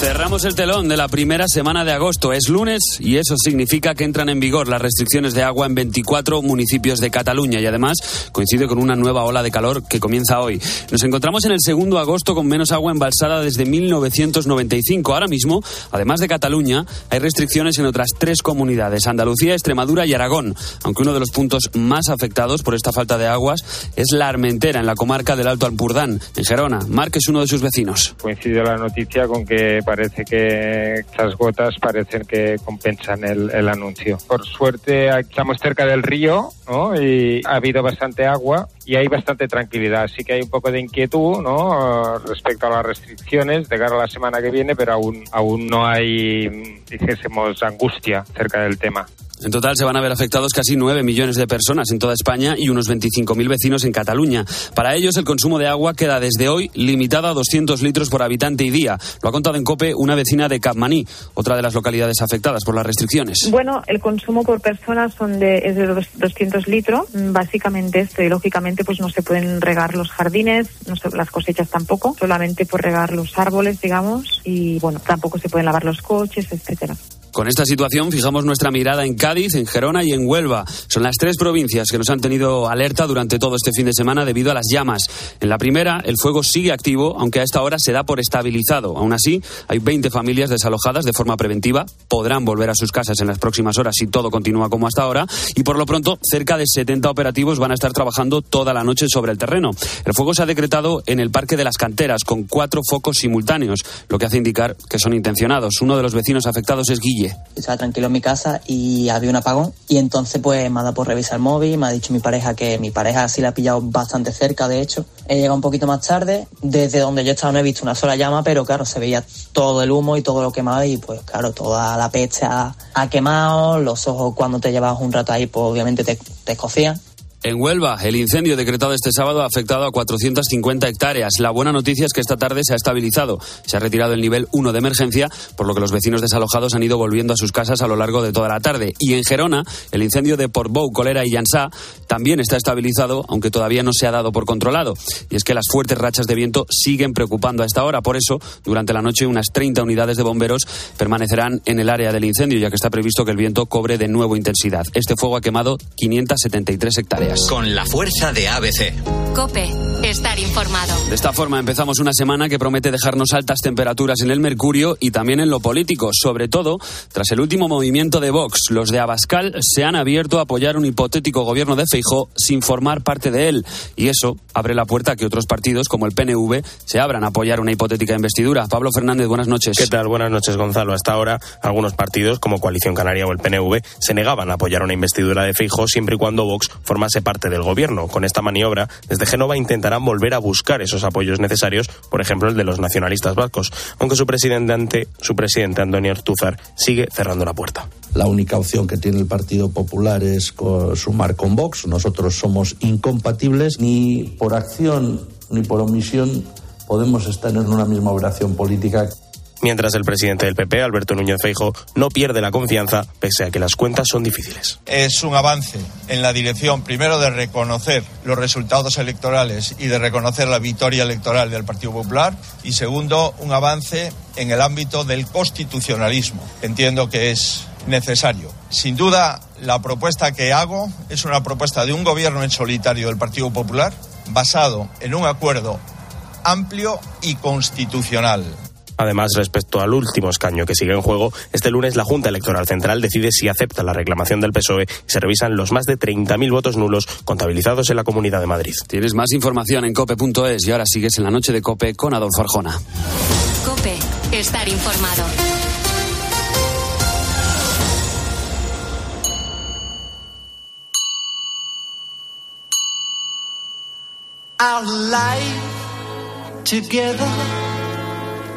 Cerramos el telón de la primera semana de agosto. Es lunes y eso significa que entran en vigor las restricciones de agua en 24 municipios de Cataluña y además coincide con una nueva ola de calor que comienza hoy. Nos encontramos en el segundo agosto con menos agua embalsada desde 1995. Ahora mismo, además de Cataluña, hay restricciones en otras tres comunidades, Andalucía, Extremadura y Aragón, aunque uno de los puntos más afectados por esta falta de aguas es la Armentera, en la comarca del Alto Alpurdán, en Gerona. Marc es uno de sus vecinos. Coincide la noticia con que parece que estas gotas parecen que compensan el, anuncio. Por suerte estamos cerca del río ¿no? y ha habido bastante agua y hay bastante tranquilidad. Sí que hay un poco de inquietud ¿no? respecto a las restricciones de cara a la semana que viene, pero aún, aún no hay, dijésemos, angustia cerca del tema. En total se van a ver afectados casi 9 millones de personas en toda España y unos 25.000 vecinos en Cataluña. Para ellos el consumo de agua queda desde hoy limitado a 200 litros por habitante y día. Lo ha contado en COPE una vecina de Capmaní, otra de las localidades afectadas por las restricciones. Bueno, el consumo por persona son de, es de 200 litros. Básicamente esto y lógicamente pues no se pueden regar los jardines, no se, las cosechas tampoco, solamente por regar los árboles, digamos, y bueno, tampoco se pueden lavar los coches, etcétera. Con esta situación fijamos nuestra mirada en Cádiz, en Gerona y en Huelva. Son las tres provincias que nos han tenido alerta durante todo este fin de semana debido a las llamas. En la primera, el fuego sigue activo, aunque a esta hora se da por estabilizado. Aún así, hay 20 familias desalojadas de forma preventiva. Podrán volver a sus casas en las próximas horas si todo continúa como hasta ahora. Y por lo pronto, cerca de 70 operativos van a estar trabajando toda la noche sobre el terreno. El fuego se ha decretado en el Parque de las Canteras con cuatro focos simultáneos, lo que hace indicar que son intencionados. Uno de los vecinos afectados es Guille. Estaba tranquilo en mi casa y había un apagón. Y entonces, pues me ha dado por revisar el móvil. Me ha dicho mi pareja que mi pareja sí la ha pillado bastante cerca, de hecho. He llegado un poquito más tarde. Desde donde yo estaba no he visto una sola llama, pero claro, se veía todo el humo y todo lo quemado. Y pues, claro, toda la peste ha, quemado. Los ojos, cuando te llevabas un rato ahí, pues obviamente te, te escocían. En Huelva, el incendio decretado este sábado ha afectado a 450 hectáreas. La buena noticia es que esta tarde se ha estabilizado. Se ha retirado el nivel 1 de emergencia, por lo que los vecinos desalojados han ido volviendo a sus casas a lo largo de toda la tarde. Y en Gerona, el incendio de Portbou, Colera y Llansá también está estabilizado, aunque todavía no se ha dado por controlado. Y es que las fuertes rachas de viento siguen preocupando a esta hora. Por eso, durante la noche, unas 30 unidades de bomberos permanecerán en el área del incendio, ya que está previsto que el viento cobre de nuevo intensidad. Este fuego ha quemado 573 hectáreas. Con la fuerza de ABC. Cope, estar informado. De esta forma empezamos una semana que promete dejarnos altas temperaturas en el mercurio y también en lo político, sobre todo tras el último movimiento de Vox. Los de Abascal se han abierto a apoyar un hipotético gobierno de Feijó sin formar parte de él y eso abre la puerta a que otros partidos como el PNV se abran a apoyar una hipotética investidura. Pablo Fernández, buenas noches. ¿Qué tal? Buenas noches, Gonzalo. Hasta ahora, algunos partidos como Coalición Canaria o el PNV se negaban a apoyar una investidura de Feijó siempre y cuando Vox formase parte del gobierno. Con esta maniobra, desde Génova intentarán volver a buscar esos apoyos necesarios, por ejemplo el de los nacionalistas vascos, aunque su presidente, su presidente Antonio Ortúzar sigue cerrando la puerta. La única opción que tiene el Partido Popular es sumar con Vox. Nosotros somos incompatibles ni por acción ni por omisión podemos estar en una misma operación política mientras el presidente del PP, Alberto Núñez Feijo, no pierde la confianza pese a que las cuentas son difíciles. Es un avance en la dirección, primero, de reconocer los resultados electorales y de reconocer la victoria electoral del Partido Popular y, segundo, un avance en el ámbito del constitucionalismo. Entiendo que es necesario. Sin duda, la propuesta que hago es una propuesta de un gobierno en solitario del Partido Popular basado en un acuerdo amplio y constitucional. Además, respecto al último escaño que sigue en juego, este lunes la Junta Electoral Central decide si acepta la reclamación del PSOE y se revisan los más de 30.000 votos nulos contabilizados en la Comunidad de Madrid. Tienes más información en cope.es y ahora sigues en la noche de Cope con Adolfo Arjona. Cope, estar informado. Our life together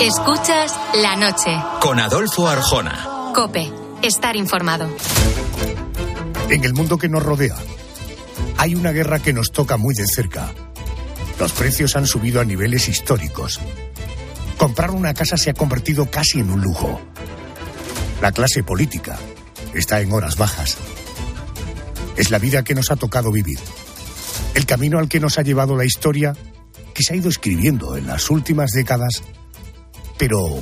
Escuchas la noche. Con Adolfo Arjona. Cope, estar informado. En el mundo que nos rodea, hay una guerra que nos toca muy de cerca. Los precios han subido a niveles históricos. Comprar una casa se ha convertido casi en un lujo. La clase política está en horas bajas. Es la vida que nos ha tocado vivir. El camino al que nos ha llevado la historia que se ha ido escribiendo en las últimas décadas. Pero,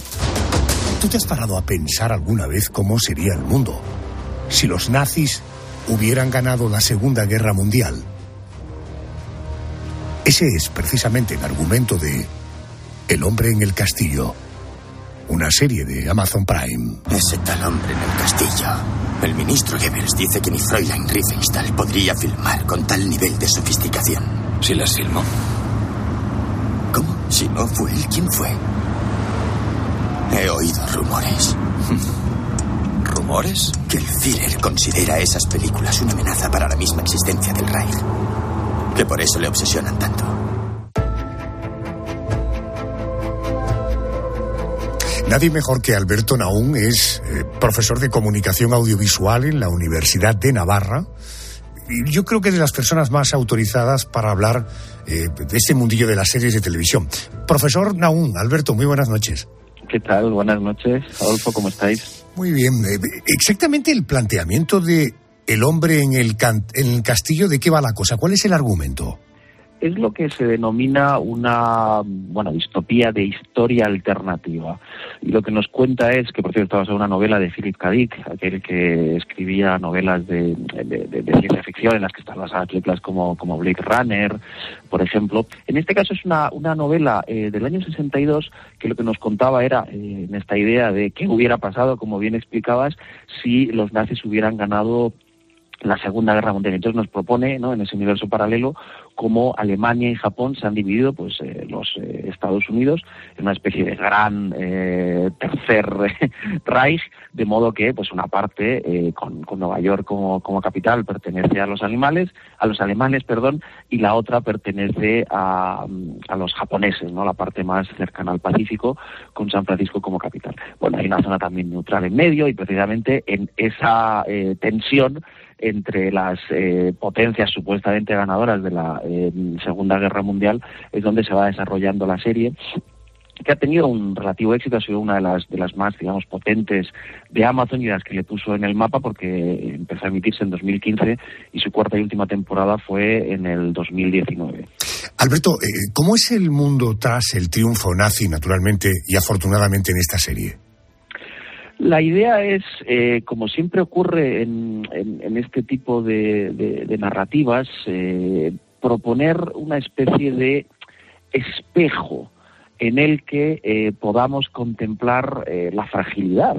¿tú te has parado a pensar alguna vez cómo sería el mundo si los nazis hubieran ganado la Segunda Guerra Mundial? Ese es precisamente el argumento de El hombre en el castillo, una serie de Amazon Prime. Ese tal hombre en el castillo. El ministro Goebbels dice que ni Fräulein Riefenstahl podría filmar con tal nivel de sofisticación. Si las filmó. Si no fue él, ¿quién fue? He oído rumores. ¿Rumores? Que el Führer considera esas películas una amenaza para la misma existencia del Reich. Que por eso le obsesionan tanto. Nadie mejor que Alberto Naún es eh, profesor de comunicación audiovisual en la Universidad de Navarra. Yo creo que es de las personas más autorizadas para hablar eh, de este mundillo de las series de televisión. Profesor Naún, Alberto, muy buenas noches. ¿Qué tal? Buenas noches. Adolfo, ¿cómo estáis? Muy bien. Eh, exactamente el planteamiento de el hombre en el, can- en el castillo, ¿de qué va la cosa? ¿Cuál es el argumento? Es lo que se denomina una bueno distopía de historia alternativa. Y lo que nos cuenta es que, por cierto, está basado en una novela de Philip K. Dick, aquel que escribía novelas de ciencia ficción en las que están basadas películas como, como Blade Runner, por ejemplo. En este caso es una, una novela eh, del año 62 que lo que nos contaba era eh, en esta idea de qué hubiera pasado, como bien explicabas, si los nazis hubieran ganado la Segunda Guerra Mundial. Entonces nos propone, ¿no? en ese universo paralelo, cómo Alemania y Japón se han dividido, pues eh, los eh, Estados Unidos en una especie de gran eh, tercer Reich, de modo que, pues una parte eh, con, con Nueva York como, como capital pertenece a los animales, a los alemanes, perdón, y la otra pertenece a, a los japoneses, ¿no? La parte más cercana al Pacífico, con San Francisco como capital. Bueno, hay una zona también neutral en medio y precisamente en esa eh, tensión entre las eh, potencias supuestamente ganadoras de la eh, Segunda Guerra Mundial es donde se va desarrollando la serie que ha tenido un relativo éxito, ha sido una de las, de las más, digamos, potentes de Amazon y las que le puso en el mapa porque empezó a emitirse en 2015 y su cuarta y última temporada fue en el 2019. Alberto, eh, ¿cómo es el mundo tras el triunfo nazi, naturalmente y afortunadamente en esta serie? La idea es, eh, como siempre ocurre en, en- este tipo de, narrativas, eh, proponer una especie de espejo en el que eh, podamos contemplar eh, la fragilidad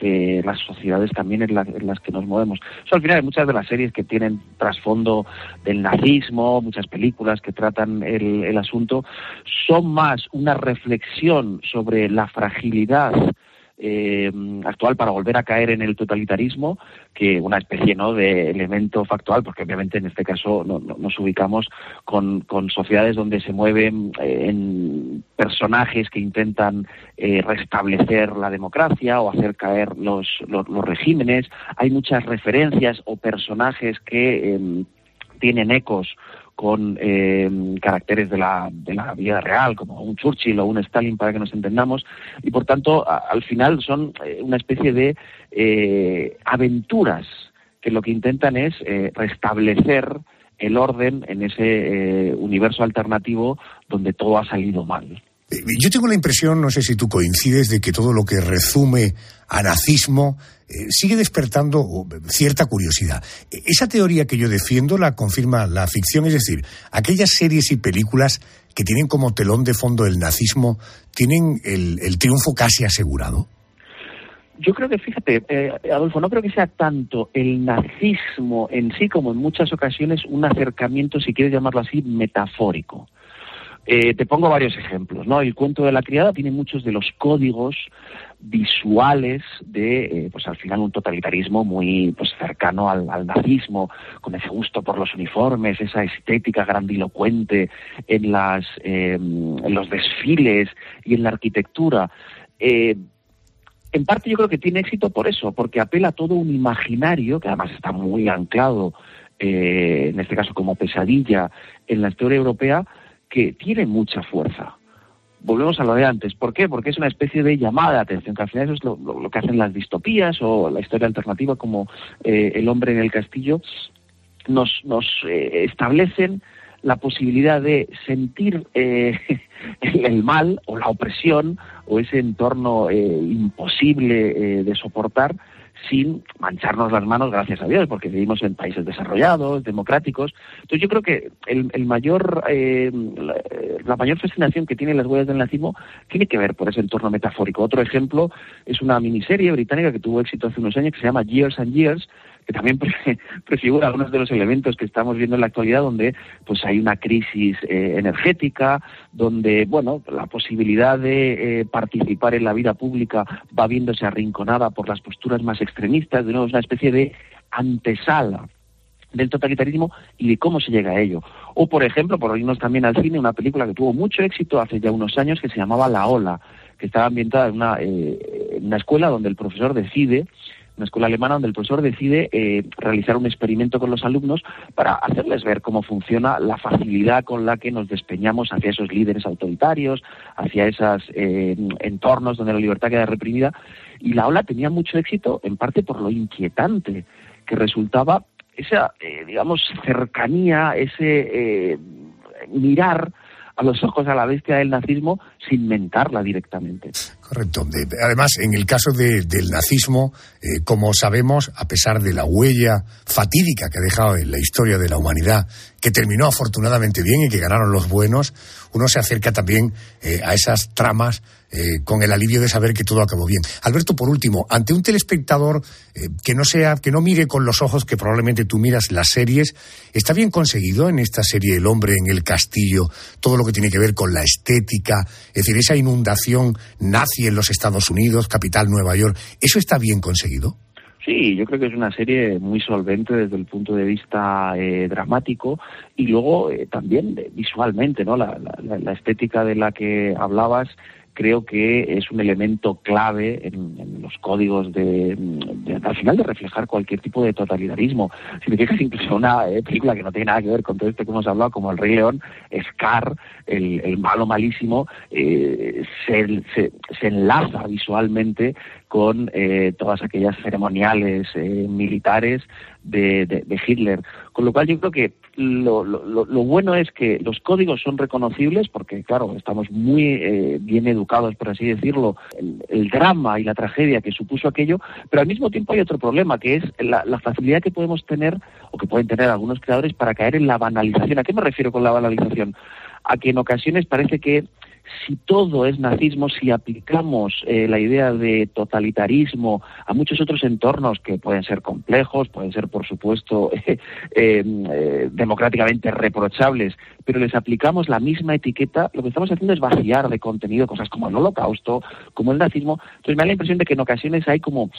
de las sociedades también en, la- en las que nos movemos. Al final hay muchas de las series que tienen trasfondo del nazismo, muchas películas que tratan el, el asunto, son más una reflexión sobre la fragilidad eh, actual para volver a caer en el totalitarismo que una especie ¿no? de elemento factual, porque obviamente en este caso no- no- nos ubicamos con, con sociedades donde se mueven eh, en personajes que intentan eh, restablecer la democracia o hacer caer los, los, los regímenes. Hay muchas referencias o personajes que em, tienen ecos con eh, caracteres de la, de la vida real, como un Churchill o un Stalin, para que nos entendamos, y por tanto, al final son eh, una especie de eh, aventuras que lo que intentan es eh, restablecer el orden en ese eh, universo alternativo donde todo ha salido mal. Yo tengo la impresión, no sé si tú coincides, de que todo lo que resume a nazismo sigue despertando cierta curiosidad. Eh, Esa teoría que yo defiendo la confirma la ficción, es decir, aquellas series y películas que tienen como telón de fondo el nazismo tienen el, el triunfo casi asegurado. Yo creo que, fíjate, eh, Adolfo, no creo que sea tanto el nazismo en sí como en muchas ocasiones un acercamiento, si quieres llamarlo así, metafórico. Eh, te pongo varios ejemplos, ¿no? El cuento de la criada tiene muchos de los códigos visuales de, eh, pues al final, un totalitarismo muy pues cercano al, nazismo, con ese gusto por los uniformes, esa estética grandilocuente en, las, eh, en los desfiles y en la arquitectura. Eh, en parte yo creo que tiene éxito por eso, porque apela a todo un imaginario, que además está muy anclado, en este caso como pesadilla, en la historia europea, que tiene mucha fuerza volvemos a lo de antes. ¿Por qué? Porque es una especie de llamada de atención, que al final eso es lo, que hacen las distopías o la historia alternativa como eh, El hombre en el castillo, nos, nos eh, establecen la posibilidad de sentir eh, el mal o la opresión o ese entorno eh, imposible de soportar sin mancharnos las manos, gracias a Dios, porque vivimos en países desarrollados, democráticos. Entonces yo creo que el, el mayor, eh, la, la, mayor fascinación que tienen las huellas del nazismo tiene que ver por ese entorno metafórico. Otro ejemplo es una miniserie británica que tuvo éxito hace unos años que se llama Years and Years, que también pre prefigura algunos de los elementos que estamos viendo en la actualidad, donde pues hay una crisis eh, energética, donde bueno la posibilidad de eh, participar en la vida pública va viéndose arrinconada por las posturas más extremistas, de nuevo es una especie de antesala del totalitarismo y de cómo se llega a ello. O, por ejemplo, por irnos también al cine, una película que tuvo mucho éxito hace ya unos años que se llamaba La Ola, que estaba ambientada en una, eh, en una escuela donde el profesor decide una escuela alemana donde el profesor decide eh, realizar un experimento con los alumnos para hacerles ver cómo funciona la facilidad con la que nos despeñamos hacia esos líderes autoritarios, hacia esos eh, entornos donde la libertad queda reprimida. Y la ola tenía mucho éxito en parte por lo inquietante que resultaba esa, eh, digamos, cercanía, ese mirar a los ojos a la bestia del nazismo sin mentarla directamente. Correcto. Además, en el caso de, del nazismo, eh, como sabemos, a pesar de la huella fatídica que ha dejado en la historia de la humanidad, que terminó afortunadamente bien y que ganaron los buenos, uno se acerca también eh, a esas tramas eh, con el alivio de saber que todo acabó bien. Alberto, por último, ante un telespectador eh, que no sea, que no mire con los ojos que probablemente tú miras las series, ¿está bien conseguido en esta serie El hombre en el castillo todo lo que tiene que ver con la estética, es decir, esa inundación nazi en los Estados Unidos, capital Nueva York, ¿eso está bien conseguido? Sí, yo creo que es una serie muy solvente desde el punto de vista eh, dramático y luego eh, también de, visualmente, ¿no? La, estética de la que hablabas creo que es un elemento clave en, los códigos de, al final de reflejar cualquier tipo de totalitarismo. Si te fijas incluso una eh, película que no tiene nada que ver con todo esto que hemos hablado, como El Rey León, Scar, el, malo malísimo, eh, se, se, se enlaza visualmente con eh, todas aquellas ceremoniales eh, militares de, de, Hitler. Con lo cual yo creo que lo, lo, lo, bueno es que los códigos son reconocibles porque, claro, estamos muy eh, bien educados, por así decirlo, el, el, drama y la tragedia que supuso aquello, pero al mismo tiempo hay otro problema, que es la, la facilidad que podemos tener o que pueden tener algunos creadores para caer en la banalización. ¿A qué me refiero con la banalización? A que en ocasiones parece que si todo es nazismo, si aplicamos eh, la idea de totalitarismo a muchos otros entornos que pueden ser complejos, pueden ser, por supuesto, eh, eh, democráticamente reprochables, pero les aplicamos la misma etiqueta, lo que estamos haciendo es vaciar de contenido cosas como el holocausto, como el nazismo. Entonces me da la impresión de que en ocasiones hay como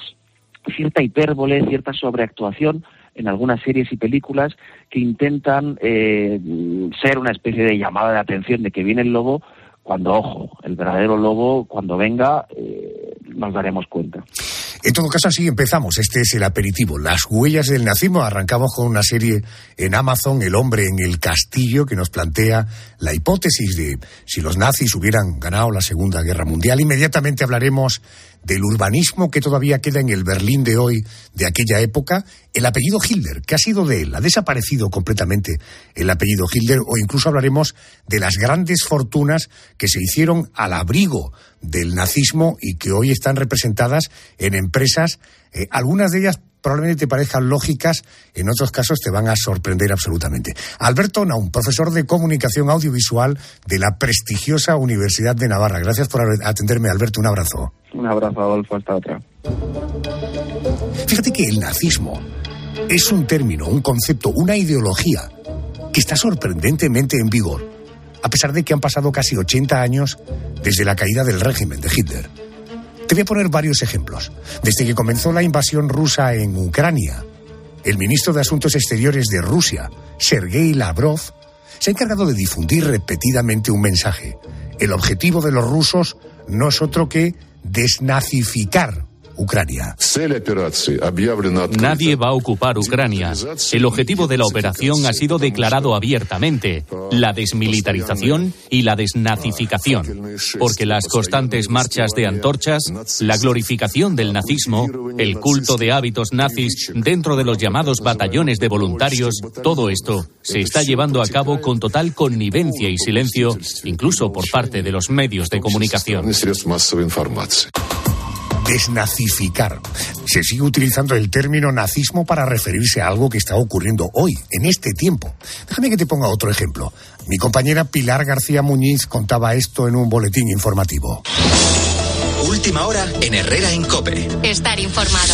cierta hipérbole, cierta sobreactuación en algunas series y películas que intentan eh, ser una especie de llamada de atención de que viene el lobo, cuando, ojo, el verdadero lobo, cuando venga, eh, nos daremos cuenta. En todo caso, así empezamos. Este es el aperitivo. Las huellas del nazismo. Arrancamos con una serie en Amazon, El hombre en el castillo, que nos plantea la hipótesis de si los nazis hubieran ganado la Segunda Guerra Mundial. Inmediatamente hablaremos del urbanismo que todavía queda en el Berlín de hoy, de aquella época, el apellido Hitler, que ha sido de él, ha desaparecido completamente el apellido Hitler, o incluso hablaremos de las grandes fortunas que se hicieron al abrigo del nazismo y que hoy están representadas en empresas, eh, algunas de ellas probablemente te parezcan lógicas, en otros casos te van a sorprender absolutamente. Alberto Naum, profesor de comunicación audiovisual de la prestigiosa Universidad de Navarra. Gracias por atenderme, Alberto. Un abrazo. Un abrazo, Adolfo. Hasta otra. Fíjate que el nazismo es un término, un concepto, una ideología que está sorprendentemente en vigor. a pesar de que han pasado casi 80 años desde la caída del régimen de Hitler. Te voy a poner varios ejemplos. Desde que comenzó la invasión rusa en Ucrania, el ministro de Asuntos Exteriores de Rusia, Sergei Lavrov, se ha encargado de difundir repetidamente un mensaje. El objetivo de los rusos no es otro que desnazificar Ucrania. Nadie va a ocupar Ucrania. El objetivo de la operación ha sido declarado abiertamente, la desmilitarización y la desnazificación, porque las constantes marchas de antorchas, la glorificación del nazismo, el culto de hábitos nazis dentro de los llamados batallones de voluntarios, todo esto se está llevando a cabo con total connivencia y silencio, incluso por parte de los medios de comunicación desnazificar. Se sigue utilizando el término nazismo para referirse a algo que está ocurriendo hoy, en este tiempo. Déjame que te ponga otro ejemplo. Mi compañera Pilar García Muñiz contaba esto en un boletín informativo. Última hora en Herrera en Cope. Estar informado.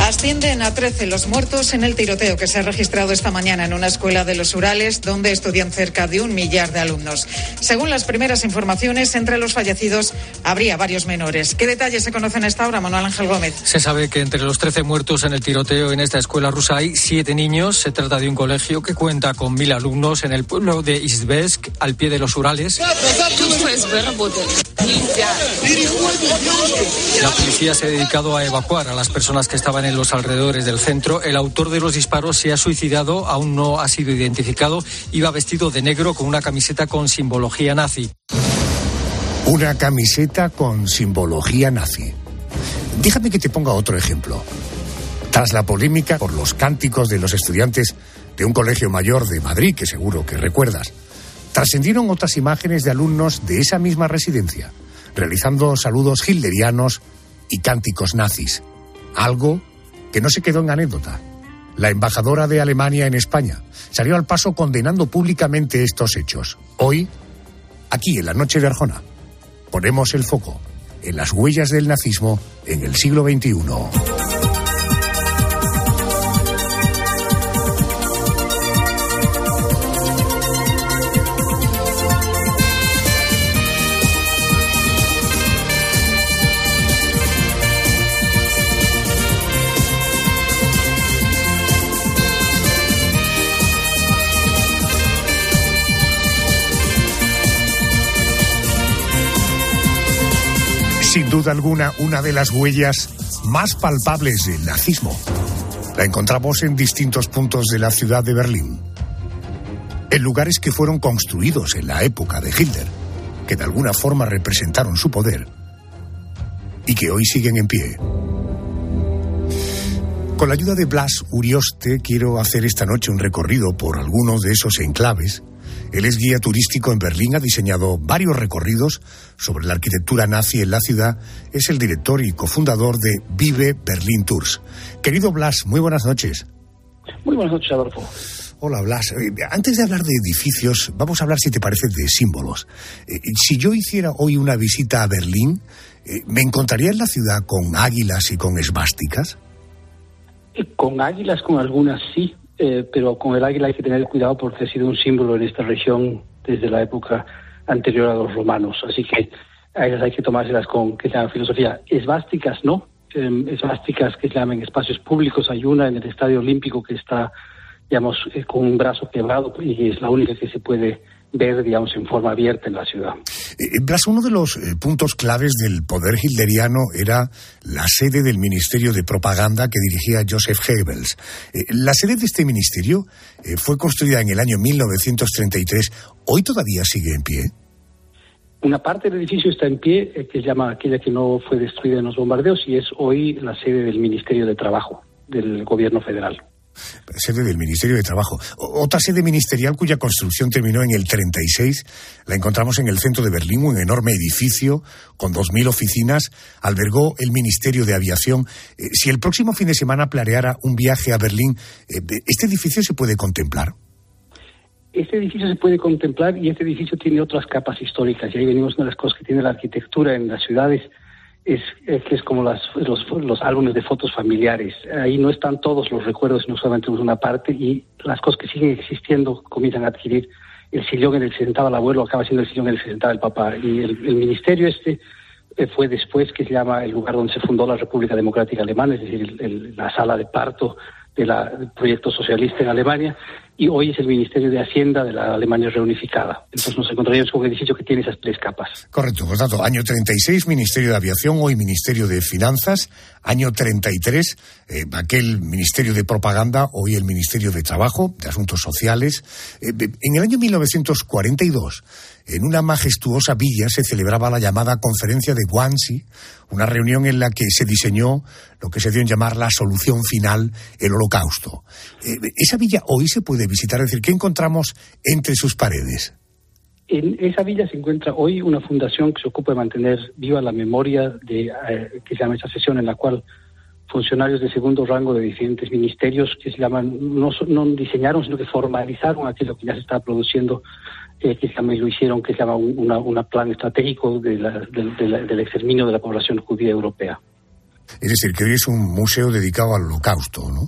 Ascienden a 13 los muertos en el tiroteo que se ha registrado esta mañana en una escuela de los Urales, donde estudian cerca de un millar de alumnos. Según las primeras informaciones, entre los fallecidos habría varios menores. ¿Qué detalles se conocen a esta hora, Manuel Ángel Gómez? Se sabe que entre los 13 muertos en el tiroteo en esta escuela rusa hay siete niños. Se trata de un colegio que cuenta con mil alumnos en el pueblo de Izbesk, al pie de los Urales. La policía se ha dedicado a evacuar a las personas que estaban en los alrededores del centro. El autor de los disparos se ha suicidado, aún no ha sido identificado. Iba vestido de negro con una camiseta con simbología nazi. Una camiseta con simbología nazi. Déjame que te ponga otro ejemplo. Tras la polémica por los cánticos de los estudiantes de un colegio mayor de Madrid, que seguro que recuerdas, trascendieron otras imágenes de alumnos de esa misma residencia, realizando saludos hilderianos y cánticos nazis. Algo que no se quedó en anécdota. La embajadora de Alemania en España salió al paso condenando públicamente estos hechos. Hoy, aquí en la noche de Arjona, ponemos el foco en las huellas del nazismo en el siglo XXI. Sin duda alguna una de las huellas más palpables del nazismo. La encontramos en distintos puntos de la ciudad de Berlín, en lugares que fueron construidos en la época de Hitler, que de alguna forma representaron su poder y que hoy siguen en pie. Con la ayuda de Blas Urioste quiero hacer esta noche un recorrido por algunos de esos enclaves él es guía turístico en Berlín, ha diseñado varios recorridos sobre la arquitectura nazi en la ciudad. Es el director y cofundador de Vive Berlín Tours. Querido Blas, muy buenas noches. Muy buenas noches, Adolfo. Hola, Blas. Eh, antes de hablar de edificios, vamos a hablar, si te parece, de símbolos. Eh, si yo hiciera hoy una visita a Berlín, eh, ¿me encontraría en la ciudad con águilas y con esvásticas? Con águilas, con algunas sí, eh, pero con el águila hay que tener cuidado porque ha sido un símbolo en esta región desde la época anterior a los romanos. Así que a hay que tomárselas con, que se llama filosofía. Esvásticas, ¿no? Eh, esvásticas que se llaman espacios públicos. Hay una en el Estadio Olímpico que está, digamos, eh, con un brazo quebrado y es la única que se puede ver, digamos, en forma abierta en la ciudad. Eh, Blas, uno de los eh, puntos claves del poder hilderiano era la sede del Ministerio de Propaganda que dirigía Joseph Goebbels. Eh, la sede de este ministerio fue construida en el año 1933. ¿Hoy todavía sigue en pie? Una parte del edificio está en pie, que se llama aquella que no fue destruida en los bombardeos, y es hoy la sede del Ministerio de Trabajo del Gobierno Federal sede del Ministerio de Trabajo. Otra sede ministerial cuya construcción terminó en el 36 la encontramos en el centro de Berlín, un enorme edificio con 2.000 oficinas, albergó el Ministerio de Aviación. Eh, si el próximo fin de semana planeara un viaje a Berlín, eh, ¿este edificio se puede contemplar? Este edificio se puede contemplar y este edificio tiene otras capas históricas. Y ahí venimos de las cosas que tiene la arquitectura en las ciudades es, es que es como las, los, los álbumes de fotos familiares. Ahí no están todos los recuerdos, no solamente una parte, y las cosas que siguen existiendo comienzan a adquirir el sillón en el que se sentaba el abuelo acaba siendo el sillón en el que se sentaba el papá. Y el, el ministerio este eh, fue después que se llama el lugar donde se fundó la República Democrática Alemana, es decir, el- la sala de parto del proyecto socialista en Alemania, y hoy es el Ministerio de Hacienda de la Alemania reunificada. Entonces nos encontraríamos con un edificio que tiene esas tres capas. Correcto, por tanto, año 36, Ministerio de Aviación, hoy Ministerio de Finanzas, año 33, eh, aquel Ministerio de Propaganda, hoy el Ministerio de Trabajo, de Asuntos Sociales. Eh, en el año 1942, en una majestuosa villa se celebraba la llamada Conferencia de Wannsee, una reunión en la que se diseñó lo que se dio en llamar la solución final, el holocausto. Eh, esa villa hoy se puede visitar, es decir, ¿qué encontramos entre sus paredes? En esa villa se encuentra hoy una fundación que se ocupa de mantener viva la memoria de eh, que se llama esa sesión en la cual funcionarios de segundo rango de diferentes ministerios que se llaman no, no diseñaron sino que formalizaron aquello que ya se estaba produciendo eh, que se llama y lo hicieron que se llama un una, una plan estratégico de la- del- de la- del exterminio de la población judía europea Es decir, que hoy es un museo dedicado al holocausto, ¿no?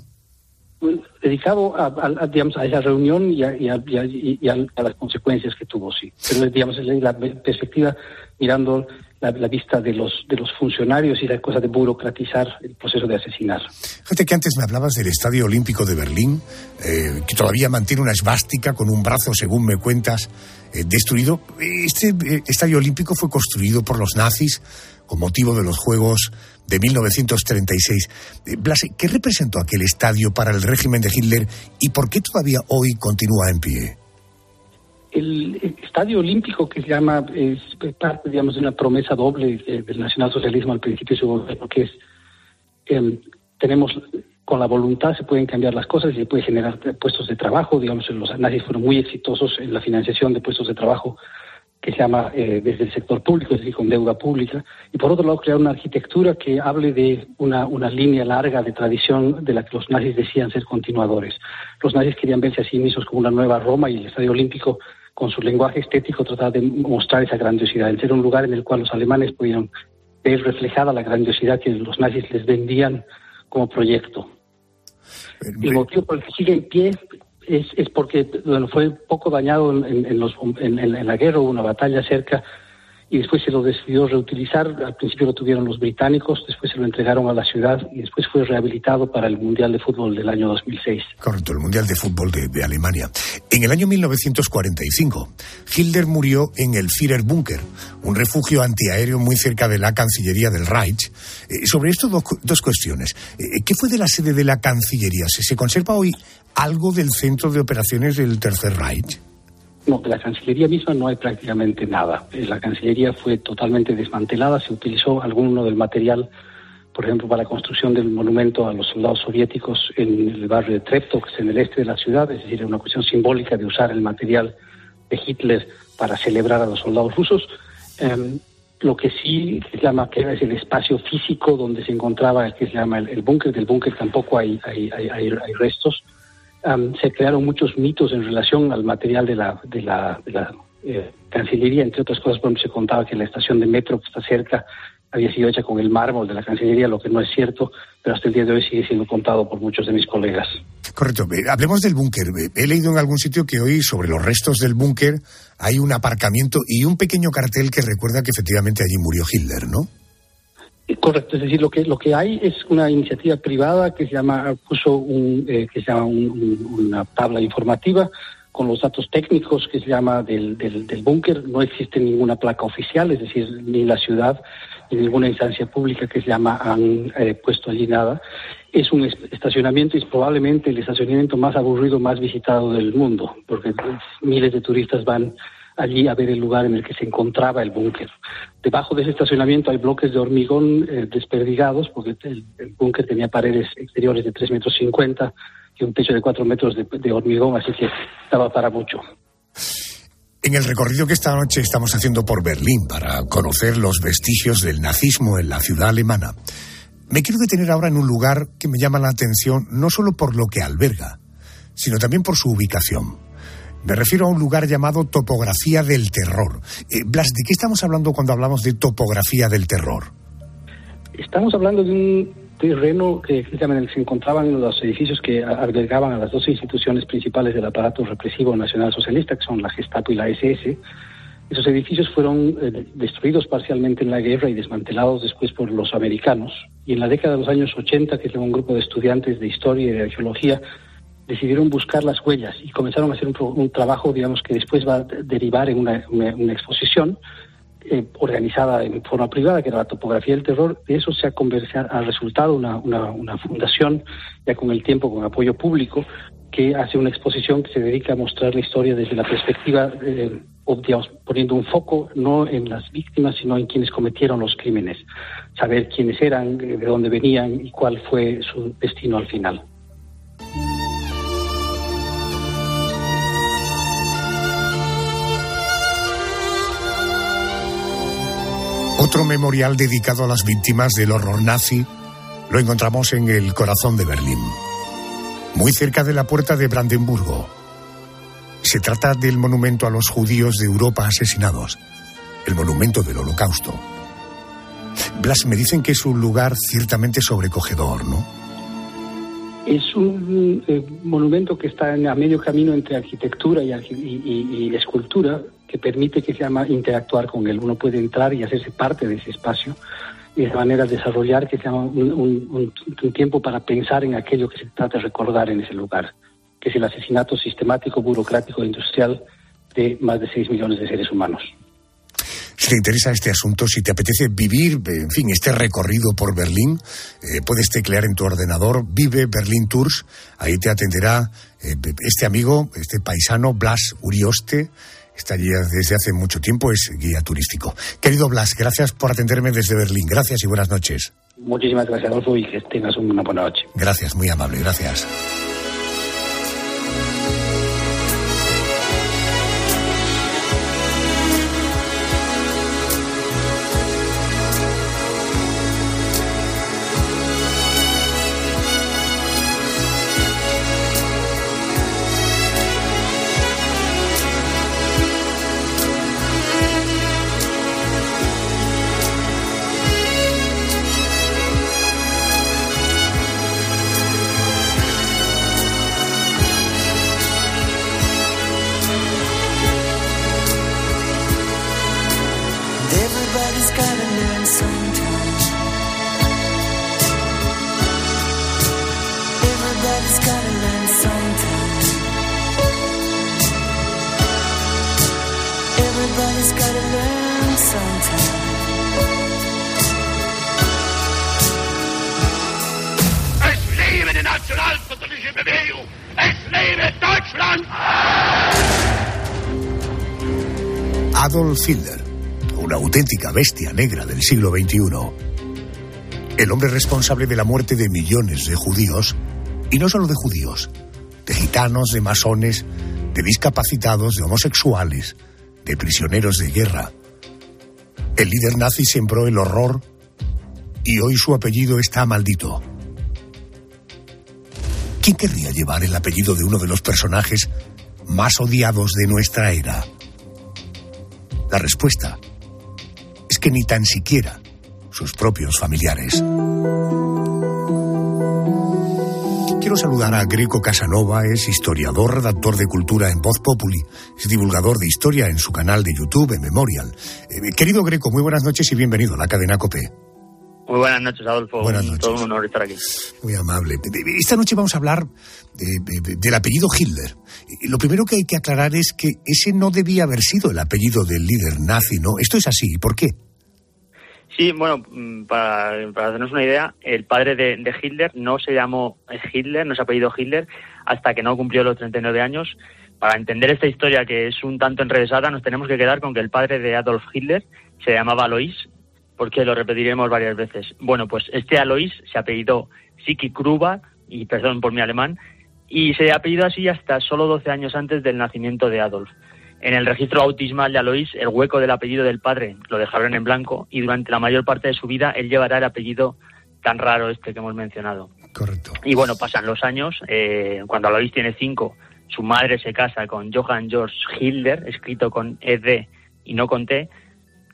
Dedicado a, a- a, digamos, a esa reunión y, a, y y a- y a- las consecuencias que tuvo, sí. Pero digamos, la perspectiva mirando la, vista de los, de los funcionarios y la cosa de burocratizar el proceso de asesinar. Fíjate que antes me hablabas del Estadio Olímpico de Berlín, eh, que todavía mantiene una esvástica con un brazo, según me cuentas, eh, destruido. Este eh, Estadio Olímpico fue construido por los nazis con motivo de los Juegos de 1936. Eh, Blase, ¿qué representó aquel estadio para el régimen de Hitler y por qué todavía hoy continúa en pie? El, estadio olímpico que se llama es parte, digamos, de una promesa doble del nacionalsocialismo al principio de su gobierno, que es em, tenemos con la voluntad se pueden cambiar las cosas y se puede generar puestos de trabajo. Digamos, los nazis fueron muy exitosos en la financiación de puestos de trabajo que se llama eh, desde el sector público, es decir, con deuda pública. Y por otro lado, crear una arquitectura que hable de una, una línea larga de tradición de la que los nazis decían ser continuadores. Los nazis querían verse a sí mismos como una nueva Roma y el Estadio Olímpico, con su lenguaje estético, trataba de mostrar esa grandiosidad, en ser un lugar en el cual los alemanes podían ver reflejada la grandiosidad que los nazis les vendían como proyecto. El motivo por el que sigue en pie es, es porque bueno, fue poco dañado en, en, los, en, en, la guerra, hubo una batalla cerca y después se lo decidió reutilizar. Al principio lo tuvieron los británicos, después se lo entregaron a la ciudad y después fue rehabilitado para el Mundial de Fútbol del año 2006. Correcto, el Mundial de Fútbol de, Alemania. En el año 1945, Hitler murió en el Führerbunker, un refugio antiaéreo muy cerca de la Cancillería del Reich. Eh, sobre esto, dos, dos cuestiones. Eh, ¿Qué fue de la sede de la Cancillería? ¿Se, ¿Se conserva hoy algo del centro de operaciones del Tercer Reich? No, de la Cancillería misma no hay prácticamente nada. La Cancillería fue totalmente desmantelada, se utilizó alguno del material, por ejemplo, para la construcción del monumento a los soldados soviéticos en el barrio de Treptow, en el este de la ciudad, es decir, una cuestión simbólica de usar el material de Hitler para celebrar a los soldados rusos. Eh, lo que sí se llama que es el espacio físico donde se encontraba el que se llama el, búnker, del búnker tampoco hay, hay, hay restos. Um, se crearon muchos mitos en relación al material de la, de la, eh, Cancillería, entre otras cosas, ejemplo, se contaba que la estación de metro que está cerca había sido hecha con el mármol de la Cancillería, lo que no es cierto, pero hasta el día de hoy sigue siendo contado por muchos de mis colegas. Correcto. Hablemos del búnker. He leído en algún sitio que hoy sobre los restos del búnker hay un aparcamiento y un pequeño cartel que recuerda que efectivamente allí murió Hitler, ¿no? Correcto, es decir, lo que lo que hay es una iniciativa privada que se llama puso un eh, que se llama un, una tabla informativa con los datos técnicos que se llama del, del, del búnker. No existe ninguna placa oficial, es decir, ni la ciudad ni ninguna instancia pública que se llama han eh, puesto allí nada. Es un estacionamiento y es probablemente el estacionamiento más aburrido, más visitado del mundo, porque miles de turistas van allí a ver el lugar en el que se encontraba el búnker. Debajo de ese estacionamiento hay bloques de hormigón eh, desperdigados, porque el, búnker tenía paredes exteriores de 3 metros 50 y un techo de 4 metros de hormigón, así que estaba para mucho. En el recorrido que esta noche estamos haciendo por Berlín para conocer los vestigios del nazismo en la ciudad alemana, me quiero detener ahora en un lugar que me llama la atención no solo por lo que alberga, sino también por su ubicación. Me refiero a un lugar llamado Topografía del Terror. Eh, Blas, ¿de qué estamos hablando cuando hablamos de Topografía del Terror? Estamos hablando de un terreno que se encontraban los edificios que albergaban a las dos instituciones principales del aparato represivo nacional socialista, que son la Gestapo y la SS. Esos edificios fueron eh, destruidos parcialmente en la guerra y desmantelados después por los americanos. Y en la década de los años 80, que es un grupo de estudiantes de historia y de arqueología, decidieron buscar las huellas y comenzaron a hacer un, trabajo, digamos, que después va a derivar en una, una exposición eh, organizada en forma privada, que era la topografía del terror, de eso se ha, ha resultado una, una, fundación, ya con el tiempo, con apoyo público, que hace una exposición que se dedica a mostrar la historia desde la perspectiva, eh, poniendo un foco no en las víctimas, sino en quienes cometieron los crímenes, saber quiénes eran, de dónde venían y cuál fue su destino al final. Otro memorial dedicado a las víctimas del horror nazi lo encontramos en el corazón de Berlín, muy cerca de la puerta de Brandenburgo. Se trata del monumento a los judíos de Europa asesinados, el monumento del holocausto. Blas, me dicen que es un lugar ciertamente sobrecogedor, ¿no? Es un eh, monumento que está a medio camino entre arquitectura y escultura, que permite que se llama interactuar con él. Uno puede entrar y hacerse parte de ese espacio y esa manera desarrollar que sea un, un, tiempo para pensar en aquello que se trata de recordar en ese lugar, que es el asesinato sistemático, burocrático e industrial de más de 6 millones de seres humanos. Si te interesa este asunto, si te apetece vivir, en fin, este recorrido por Berlín, eh, puedes teclear en tu ordenador Vive Berlín Tours. Ahí te atenderá eh, este amigo, este paisano, Blas Urioste, Está allí desde hace mucho tiempo, es guía turístico. Querido Blas, gracias por atenderme desde Berlín. Gracias y buenas noches. Muchísimas gracias, Adolfo, y que tengas una buena noche. Gracias, muy amable, gracias. Una auténtica bestia negra del siglo XXI. El hombre responsable de la muerte de millones de judíos, y no solo de judíos, de gitanos, de masones, de discapacitados, de homosexuales, de prisioneros de guerra. El líder nazi sembró el horror y hoy su apellido está maldito. ¿Quién querría llevar el apellido de uno de los personajes más odiados de nuestra era? La respuesta es que ni tan siquiera sus propios familiares. Quiero saludar a Greco Casanova, es historiador, redactor de cultura en Voz Populi, es divulgador de historia en su canal de YouTube, Memorial. Eh, querido Greco, muy buenas noches y bienvenido a la cadena COPE. Muy buenas noches, Adolfo. Buenas noches. Todo un honor estar aquí. Muy amable. Esta noche vamos a hablar del apellido Hitler. Lo primero que hay que aclarar es que ese no debía haber sido el apellido del líder nazi, ¿no? Esto es así. ¿Por qué? Sí, bueno, mm, para, para hacernos una idea, el padre de, Hitler no se llamó Hitler, no se apellido Hitler, hasta que no cumplió los 39 años. Para entender esta historia, que es un tanto enrevesada, nos tenemos que quedar con que el padre de Adolf Hitler se llamaba Alois, porque lo repetiremos varias veces. Bueno, pues este Alois se apellidó Siki Kruba, y perdón por mi alemán, y se ha apellidó así hasta solo 12 años antes del nacimiento de Adolf. En el registro bautismal de Alois, el hueco del apellido del padre lo dejaron en blanco y durante la mayor parte de su vida él llevará el apellido tan raro este que hemos mencionado. Correcto. Y bueno, pasan los años, eh, cuando Alois tiene cinco, su madre se casa con Johann Georg Hilder, escrito con ED y no con T,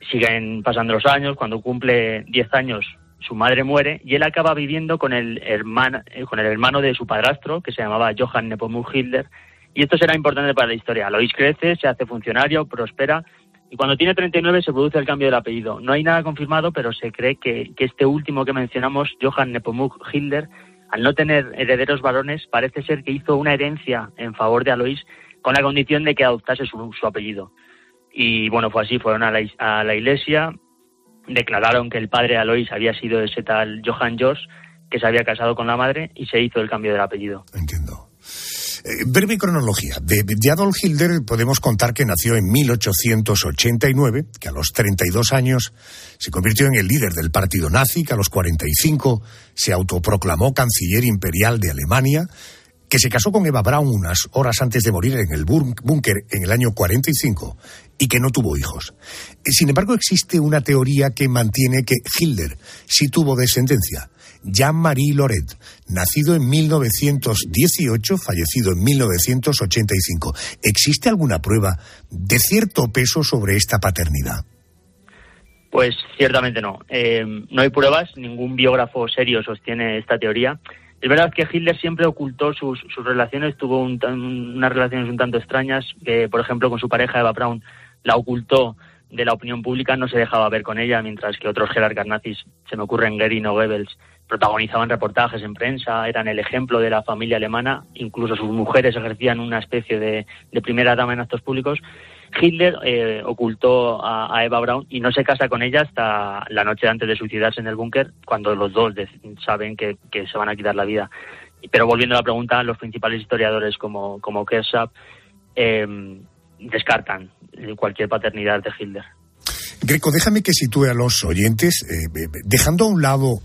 siguen pasando los años, cuando cumple 10 años su madre muere y él acaba viviendo con el hermano, eh, con el hermano de su padrastro, que se llamaba Johann Nepomuk Hitler, y esto será importante para la historia. Alois crece, se hace funcionario, prospera, y cuando tiene 39 se produce el cambio del apellido. No hay nada confirmado, pero se cree que, que este último que mencionamos, Johann Nepomuk Hitler, al no tener herederos varones, parece ser que hizo una herencia en favor de Alois con la condición de que adoptase su, su apellido. Y bueno, fue así, fueron a la, a la iglesia, declararon que el padre Alois había sido ese tal Johann George, que se había casado con la madre, y se hizo el cambio del apellido. Entiendo. Eh, breve cronología. De, de, Adolf Hitler podemos contar que nació en 1889, que a los 32 años se convirtió en el líder del partido nazi, que a los 45 se autoproclamó canciller imperial de Alemania, que se casó con Eva Braun unas horas antes de morir en el búnker en el año 45 y que no tuvo hijos. Eh, sin embargo, existe una teoría que mantiene que Hitler sí tuvo descendencia. Jean-Marie Loret, nacido en 1918, fallecido en 1985. ¿Existe alguna prueba de cierto peso sobre esta paternidad? Pues ciertamente no. Eh, no hay pruebas, ningún biógrafo serio sostiene esta teoría. Es verdad que Hitler siempre ocultó sus, sus relaciones, tuvo un, unas relaciones un tanto extrañas, que por ejemplo con su pareja Eva Braun la ocultó de la opinión pública, no se dejaba ver con ella, mientras que otros jerarcas nazis, se me ocurren Goering o Goebbels, protagonizaban reportajes en prensa, eran el ejemplo de la familia alemana, incluso sus mujeres ejercían una especie de, de primera dama en actos públicos. Hitler eh, ocultó a, Eva Braun y no se casa con ella hasta la noche antes de suicidarse en el búnker, cuando los dos saben que, se van a quitar la vida. Pero volviendo a la pregunta, los principales historiadores como, como eh, descartan cualquier paternidad de Hitler. Greco, déjame que sitúe a los oyentes, eh, dejando a un lado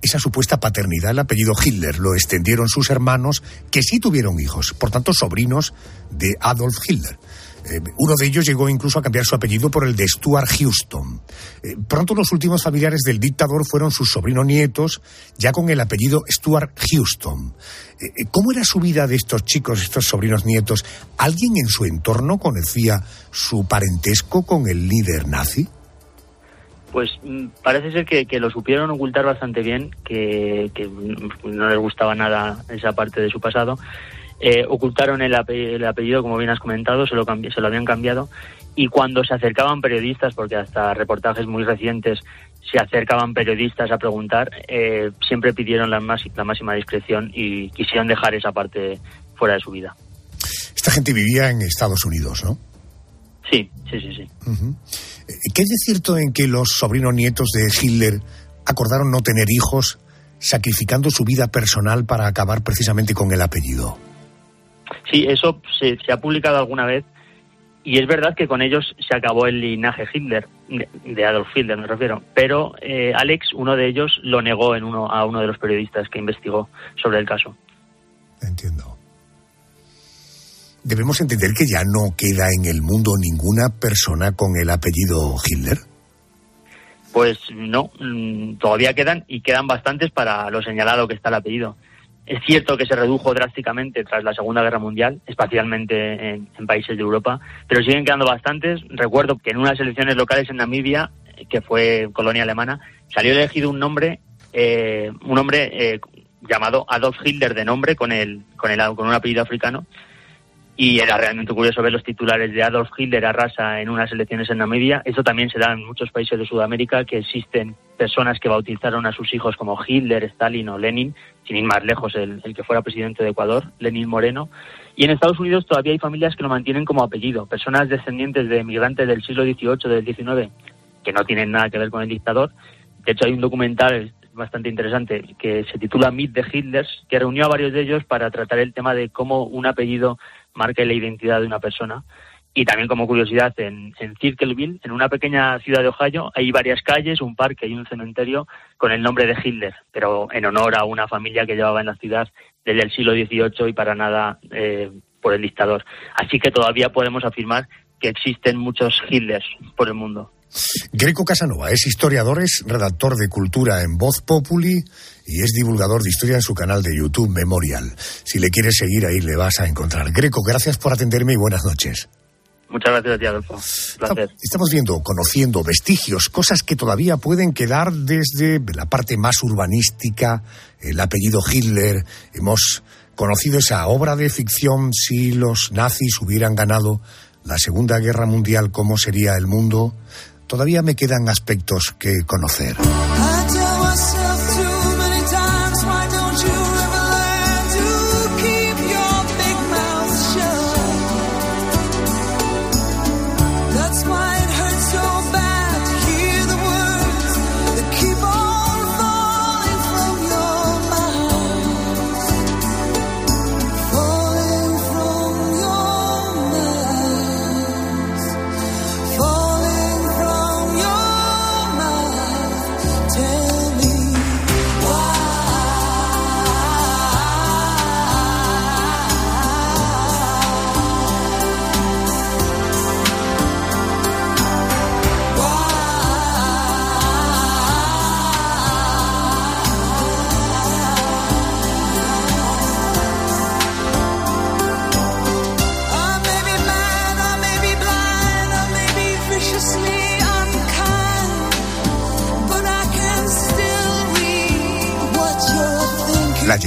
esa supuesta paternidad, el apellido Hitler lo extendieron sus hermanos, que sí tuvieron hijos, por tanto sobrinos de Adolf Hitler. Eh, uno de ellos llegó incluso a cambiar su apellido por el de Stuart Houston. Eh, pronto los últimos familiares del dictador fueron sus sobrinos nietos, ya con el apellido Stuart Houston. Eh, ¿Cómo era su vida de estos chicos, estos sobrinos nietos? ¿Alguien en su entorno conocía su parentesco con el líder nazi? Pues mm, parece ser que, lo supieron ocultar bastante bien, que, no les gustaba nada esa parte de su pasado. Eh, ocultaron el, ape el, apellido, como bien has comentado, se lo, se lo habían cambiado. Y cuando se acercaban periodistas, porque hasta reportajes muy recientes se acercaban periodistas a preguntar, eh, siempre pidieron la, más, la máxima discreción y quisieron dejar esa parte fuera de su vida. Esta gente vivía en Estados Unidos, ¿no? Sí, sí, sí, sí. Uh -huh. ¿Qué es de cierto en que los sobrinos nietos de Hitler acordaron no tener hijos, sacrificando su vida personal para acabar precisamente con el apellido? Sí, eso se, se, ha publicado alguna vez y es verdad que con ellos se acabó el linaje Hitler, de Adolf Hitler me refiero, pero eh, Alex, uno de ellos, lo negó en uno, a uno de los periodistas que investigó sobre el caso. Entiendo. ¿Debemos entender que ya no queda en el mundo ninguna persona con el apellido Hitler? Pues no, mm, todavía quedan y quedan bastantes para lo señalado que está el apellido. Es cierto que se redujo drásticamente tras la Segunda Guerra Mundial, especialmente en, países de Europa, pero siguen quedando bastantes. Recuerdo que en unas elecciones locales en Namibia, que fue colonia alemana, salió elegido un nombre, eh, un hombre eh, llamado Adolf Hitler de nombre con el, con el con un apellido africano. Y era realmente curioso ver los titulares de Adolf Hitler arrasa en unas elecciones en Namibia. Eso también se da en muchos países de Sudamérica, que existen personas que bautizaron a sus hijos como Hitler, Stalin o Lenin, sin ir más lejos, el, el, que fuera presidente de Ecuador, Lenin Moreno. Y en Estados Unidos todavía hay familias que lo mantienen como apellido, personas descendientes de migrantes del siglo XVIII, del XIX, que no tienen nada que ver con el dictador. De hecho, hay un documental bastante interesante que se titula Meet de Hitler, que reunió a varios de ellos para tratar el tema de cómo un apellido marca la identidad de una persona. Y también como curiosidad, en, en Circleville, en una pequeña ciudad de Ohio, hay varias calles, un parque y un cementerio con el nombre de Hitler, pero en honor a una familia que llevaba en la ciudad desde el siglo XVIII y para nada eh, por el dictador. Así que todavía podemos afirmar que existen muchos Hitlers por el mundo. Greco Casanova es historiador, es redactor de cultura en Voz Populi y es divulgador de historia en su canal de YouTube Memorial. Si le quieres seguir ahí le vas a encontrar. Greco, gracias por atenderme y buenas noches. Muchas gracias a ti, Adolfo. Placer. Estamos viendo, conociendo vestigios, cosas que todavía pueden quedar desde la parte más urbanística, el apellido Hitler. Hemos conocido esa obra de ficción si los nazis hubieran ganado la Segunda Guerra Mundial, cómo sería el mundo. Todavía me quedan aspectos que conocer.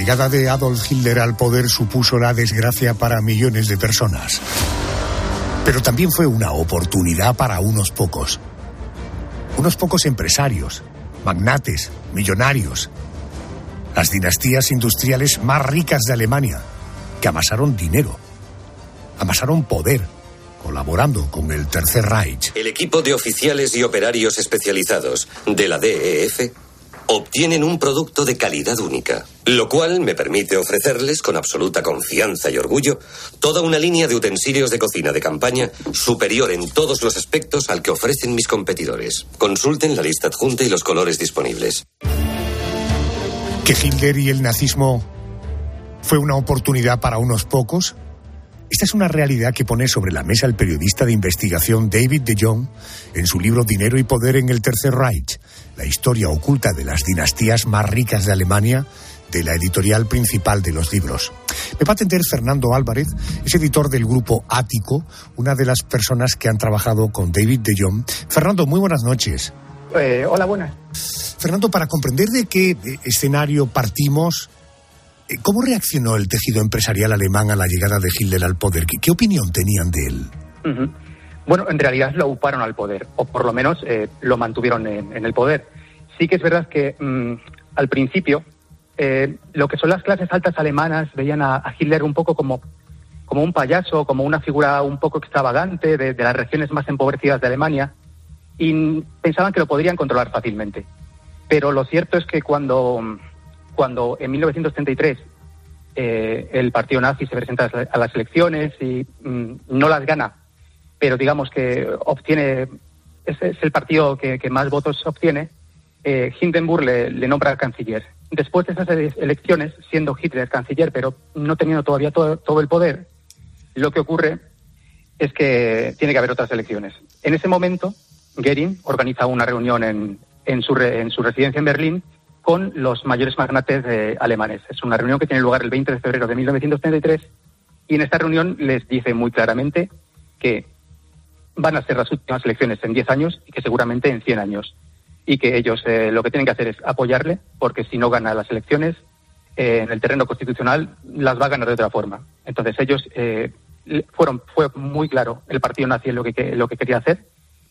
Llegada de Adolf Hitler al poder supuso la desgracia para millones de personas. Pero también fue una oportunidad para unos pocos. Unos pocos empresarios, magnates, millonarios. Las dinastías industriales más ricas de Alemania, que amasaron dinero, amasaron poder, colaborando con el Tercer Reich. El equipo de oficiales y operarios especializados de la DEF obtienen un producto de calidad única, lo cual me permite ofrecerles con absoluta confianza y orgullo toda una línea de utensilios de cocina de campaña superior en todos los aspectos al que ofrecen mis competidores. Consulten la lista adjunta y los colores disponibles. Que Hitler y el nazismo fue una oportunidad para unos pocos. Esta es una realidad que pone sobre la mesa el periodista de investigación David de Jong en su libro Dinero y Poder en el Tercer Reich la historia oculta de las dinastías más ricas de Alemania, de la editorial principal de los libros. Me va a atender Fernando Álvarez, es editor del grupo Ático, una de las personas que han trabajado con David de Jong. Fernando, muy buenas noches. Eh, hola, buenas. Fernando, para comprender de qué escenario partimos, ¿cómo reaccionó el tejido empresarial alemán a la llegada de Hitler al poder? ¿Qué, opinión tenían de él? Bueno, en realidad lo uparon al poder, o por lo menos eh, lo mantuvieron en, el poder. Sí que es verdad que mm, al principio eh, lo que son las clases altas alemanas veían a, Hitler un poco como, como un payaso, como una figura un poco extravagante de, las regiones más empobrecidas de Alemania y mm, pensaban que lo podrían controlar fácilmente. Pero lo cierto es que cuando, cuando en 1933 eh, el partido nazi se presenta a las- elecciones y mm, no las gana, pero digamos que obtiene, es, es el partido que, más votos obtiene, eh, Hindenburg le, le nombra canciller. Después de esas ele- elecciones, siendo Hitler canciller, pero no teniendo todavía todo, todo el poder, lo que ocurre es que tiene que haber otras elecciones. En ese momento, Goering organiza una reunión en, en, su, re- en su residencia en Berlín con los mayores magnates eh, alemanes. Es una reunión que tiene lugar el 20 de febrero de 1933 y en esta reunión les dice muy claramente que van a ser las últimas elecciones en 10 años y que seguramente en 100 años. Y que ellos eh, lo que tienen que hacer es apoyarle, porque si no gana las elecciones eh, en el terreno constitucional, las va a ganar de otra forma. Entonces ellos eh, fueron, fue muy claro el partido nazi en lo que- lo que quería hacer.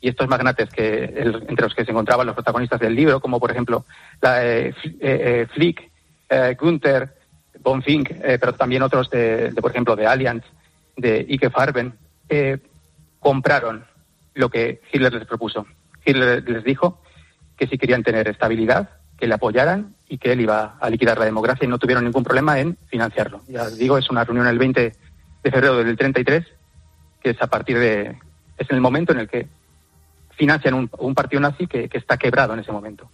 Y estos magnates que el- entre los que se encontraban los protagonistas del libro, como por ejemplo la, eh, eh, eh, Flick, eh, Gunther, Bonfink, pero también otros de, por ejemplo, de Allianz, de Ike Farben, compraron lo que Hitler les propuso. Hitler les dijo que si querían tener estabilidad, que le apoyaran y que él iba a liquidar la democracia y no tuvieron ningún problema en financiarlo. Ya os digo, es una reunión el 20 de febrero del 33, que es a partir de... es en el momento en el que financian un, partido nazi que, está quebrado en ese momento.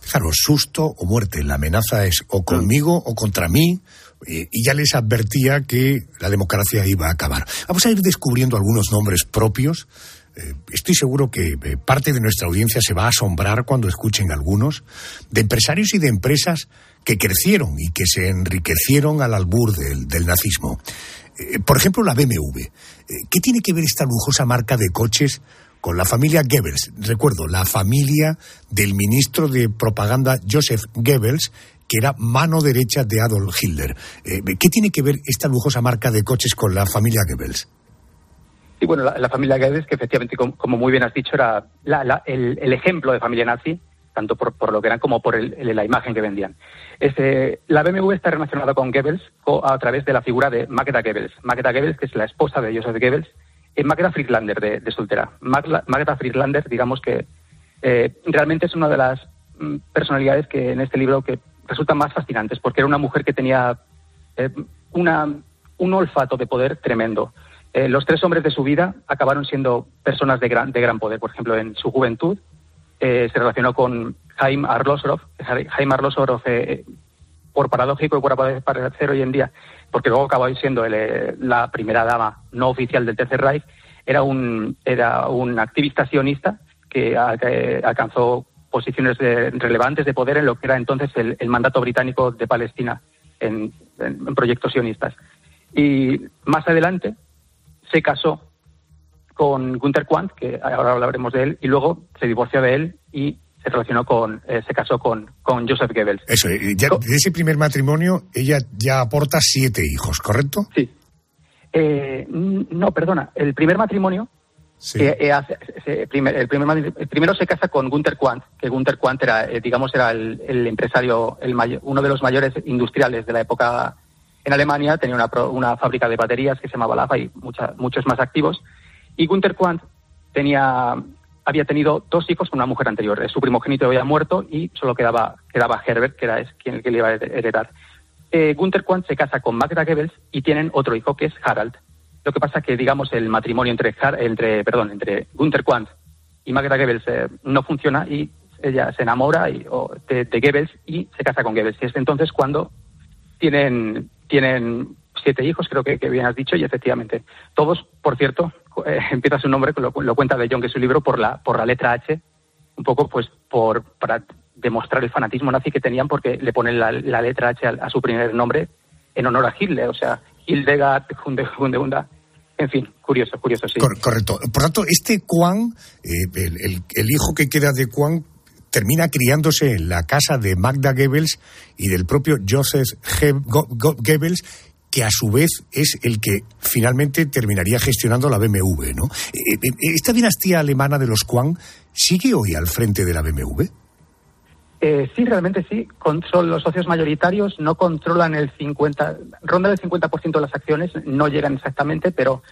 Fijaros, susto o muerte. La amenaza es o conmigo o contra mí. eh, y ya les advertía que la democracia iba a acabar. Vamos a ir descubriendo algunos nombres propios. Eh, estoy seguro que eh, parte de nuestra audiencia se va a asombrar cuando escuchen algunos de empresarios y de empresas que crecieron y que se enriquecieron al albur del, del nazismo. Por ejemplo, la BMW. ¿Qué tiene que ver esta lujosa marca de coches con la familia Goebbels? Recuerdo, la familia del ministro de propaganda Joseph Goebbels, que era mano derecha de Adolf Hitler. Eh, ¿Qué tiene que ver esta lujosa marca de coches con la familia Goebbels? Sí, bueno, la, familia Goebbels, que efectivamente, como, muy bien has dicho, era el, ejemplo de familia nazi, tanto por, lo que eran como por el- la imagen que vendían. Este, la BMW está relacionada con Goebbels a través de la figura de Magda Goebbels. Magda Goebbels, que es la esposa de Joseph Goebbels, es Magda Friedlander de, de soltera. Magda, Magda Friedlander, digamos que eh, realmente es una de las mm, personalidades que en este libro que resultan más fascinantes, porque era una mujer que tenía eh, un olfato de poder tremendo. Eh, los tres hombres de su vida acabaron siendo personas de gran, de gran poder. Por ejemplo, en su juventud eh, se relacionó con Jaime Arlosoroff. Jaime Arlosoroff, eh, por paradójico y por parecer hoy en día, porque luego acabó siendo eh, la primera dama no oficial del Tercer Reich, era un, era un activista sionista que, que alcanzó posiciones de- relevantes de poder en lo que era entonces el, mandato británico de Palestina en proyectos sionistas. Y más adelante se casó con Gunther Quandt, que ahora hablaremos de él, y luego se divorció de él y se relacionó con, eh, se casó con, con Joseph Goebbels. Eso, eh, ya de ese primer matrimonio ella ya aporta siete hijos, ¿correcto? Sí. Eh, no, perdona, el primer matrimonio, que, eh, hace- se- primer- el, primer el primero se casa con Gunther Quandt, que Gunther Quandt era, eh, digamos, era el, el empresario, el mayo- uno de los mayores industriales de la época en Alemania, tenía una, una fábrica de baterías que se llamaba LAFA y mucha- muchos más activos. Y Gunther Quandt tenía, había tenido dos hijos con una mujer anterior. Eh, Su primogénito había muerto y solo quedaba, quedaba Herbert, que era es quien el que le iba a heredar. Eh, Gunther se casa con Magda Goebbels y tienen otro hijo que es Harald. Lo que pasa que, digamos, el matrimonio entre, entre, perdón, entre Gunther y Magda Goebbels eh, no funciona y ella se enamora y- de, de Goebbels y se casa con Goebbels. Y es entonces cuando tienen, tienen siete hijos, creo que, que bien has dicho, y efectivamente, todos, por cierto, eh, empieza su nombre, lo, lo cuenta De Jong en su libro, por la, por la letra H, un poco pues por para demostrar el fanatismo nazi que tenían porque le ponen la, letra H a, su primer nombre en honor a Hitler, o sea, Hildegard, Hunde, Hundegunda, en fin, curioso, curioso, sí. Cor- correcto. Por tanto, este Juan, el, el- el hijo que queda de Juan, termina criándose en la casa de Magda Goebbels y del propio Joseph Goebbels, que a su vez es el que finalmente terminaría gestionando la BMW, ¿no? Eh, eh, ¿Esta dinastía alemana de los Juan sigue hoy al frente de la BMW? Eh, sí, realmente sí. Son los socios mayoritarios, no controlan el 50, rondan el 50% de las acciones, no llegan exactamente, pero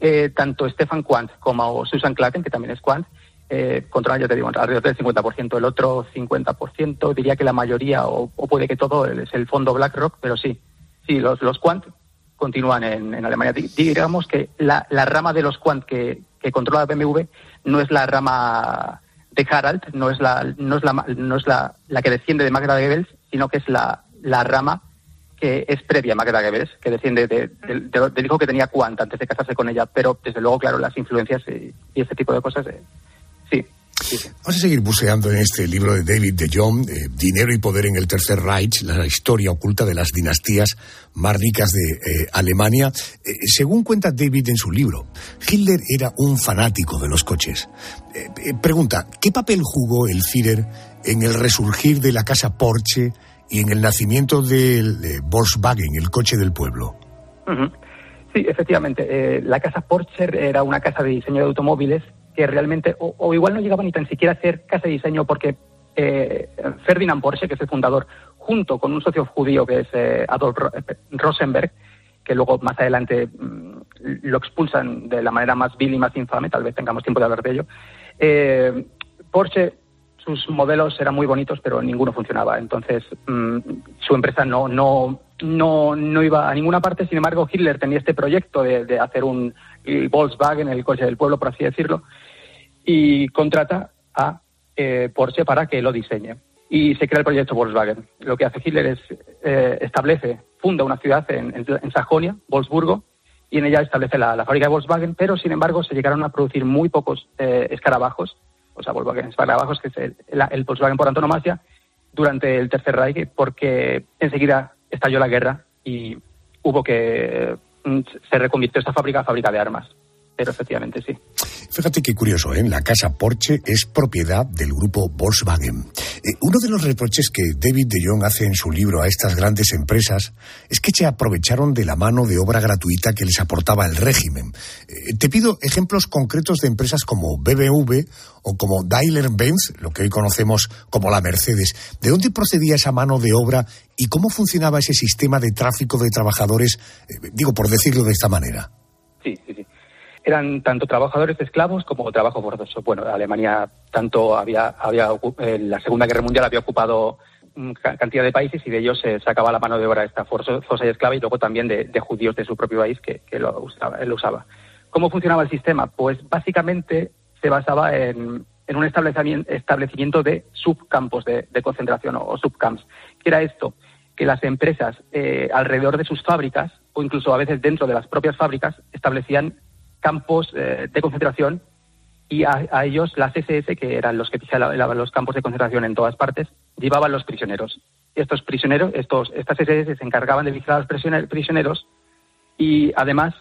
eh, tanto Stefan Quandt como Susan Klatten, que también es Quandt, eh, controlan, ya te digo, alrededor del 50%. El otro 50%, diría que la mayoría, o, o puede que todo, es el fondo BlackRock, pero sí, sí, los, los Quandt continúan en, en Alemania. Di- Digamos que la, la rama de los Quandt que, que controla BMW no es la rama de Harald, no es la, no es la, no es la, la que desciende de Magda Goebbels, sino que es la, la rama que es previa a Magda Goebbels, que desciende de- del- de- del hijo que tenía Quandt antes de casarse con ella. Pero desde luego, claro, las influencias y, y este tipo de cosas, eh, sí. Vamos a seguir buceando en este libro de David de Jong, eh, Dinero y Poder en el Tercer Reich, la historia oculta de las dinastías más ricas de eh, Alemania. Eh, según cuenta David en su libro, Hitler era un fanático de los coches. Pregunta, ¿qué papel jugó el Führer en el resurgir de la casa Porsche y en el nacimiento del Volkswagen, el coche del pueblo? Sí, efectivamente. la casa Porsche era una casa de diseño de automóviles que realmente, o, igual no llegaba ni tan siquiera a ser casa de diseño porque eh, Ferdinand Porsche, que es el fundador, junto con un socio judío que es eh, Adolf eh, Rosenberg, que luego más adelante mm, lo expulsan de la manera más vil y más infame, tal vez tengamos tiempo de hablar de ello. Eh, Porsche, sus modelos eran muy bonitos, pero ninguno funcionaba. Entonces, mm, su empresa no, no, no, no iba a ninguna parte. Sin embargo, Hitler tenía este proyecto de hacer un el Volkswagen, el coche del pueblo, por así decirlo, y contrata a eh, Porsche para que lo diseñe. Y se crea el proyecto Volkswagen. Lo que hace Hitler es eh, establece, funda una ciudad en, Sajonia, Wolfsburgo, y en ella establece la, fábrica de Volkswagen, pero sin embargo se llegaron a producir muy pocos eh, escarabajos, o sea, Volkswagen escarabajos, que es el, el- Volkswagen por antonomasia, durante el Tercer Reich, porque enseguida estalló la guerra y hubo que se reconvirtió esta fábrica a fábrica de armas. Pero efectivamente sí. Fíjate qué curioso, ¿eh? la casa Porsche es propiedad del grupo Volkswagen. Eh, uno de los reproches que David de Jong hace en su libro a estas grandes empresas es que se aprovecharon de la mano de obra gratuita que les aportaba el régimen. Eh, te pido ejemplos concretos de empresas como BMW o como Daimler-Benz, lo que hoy conocemos como la Mercedes. ¿De dónde procedía esa mano de obra y cómo funcionaba ese sistema de tráfico de trabajadores, eh, digo por decirlo de esta manera? Sí, sí, sí eran tanto trabajadores esclavos como trabajo forzoso. Bueno, Alemania tanto había, había en la Segunda Guerra Mundial había ocupado cantidad de países y de ellos se sacaba la mano de obra esta forzosa y esclava y luego también de, judíos de su propio país que, lo, usaba, lo usaba. ¿Cómo funcionaba el sistema? Pues básicamente se basaba en, un establecimiento, de subcampos de, concentración o, subcamps. ¿Qué era esto? Que las empresas eh, alrededor de sus fábricas o incluso a veces dentro de las propias fábricas establecían campos eh, de concentración y a, ellos las SS, que eran los que pisaban los campos de concentración en todas partes, llevaban los prisioneros. Estos prisioneros, estos, estas SS se encargaban de vigilar a los prisioneros y además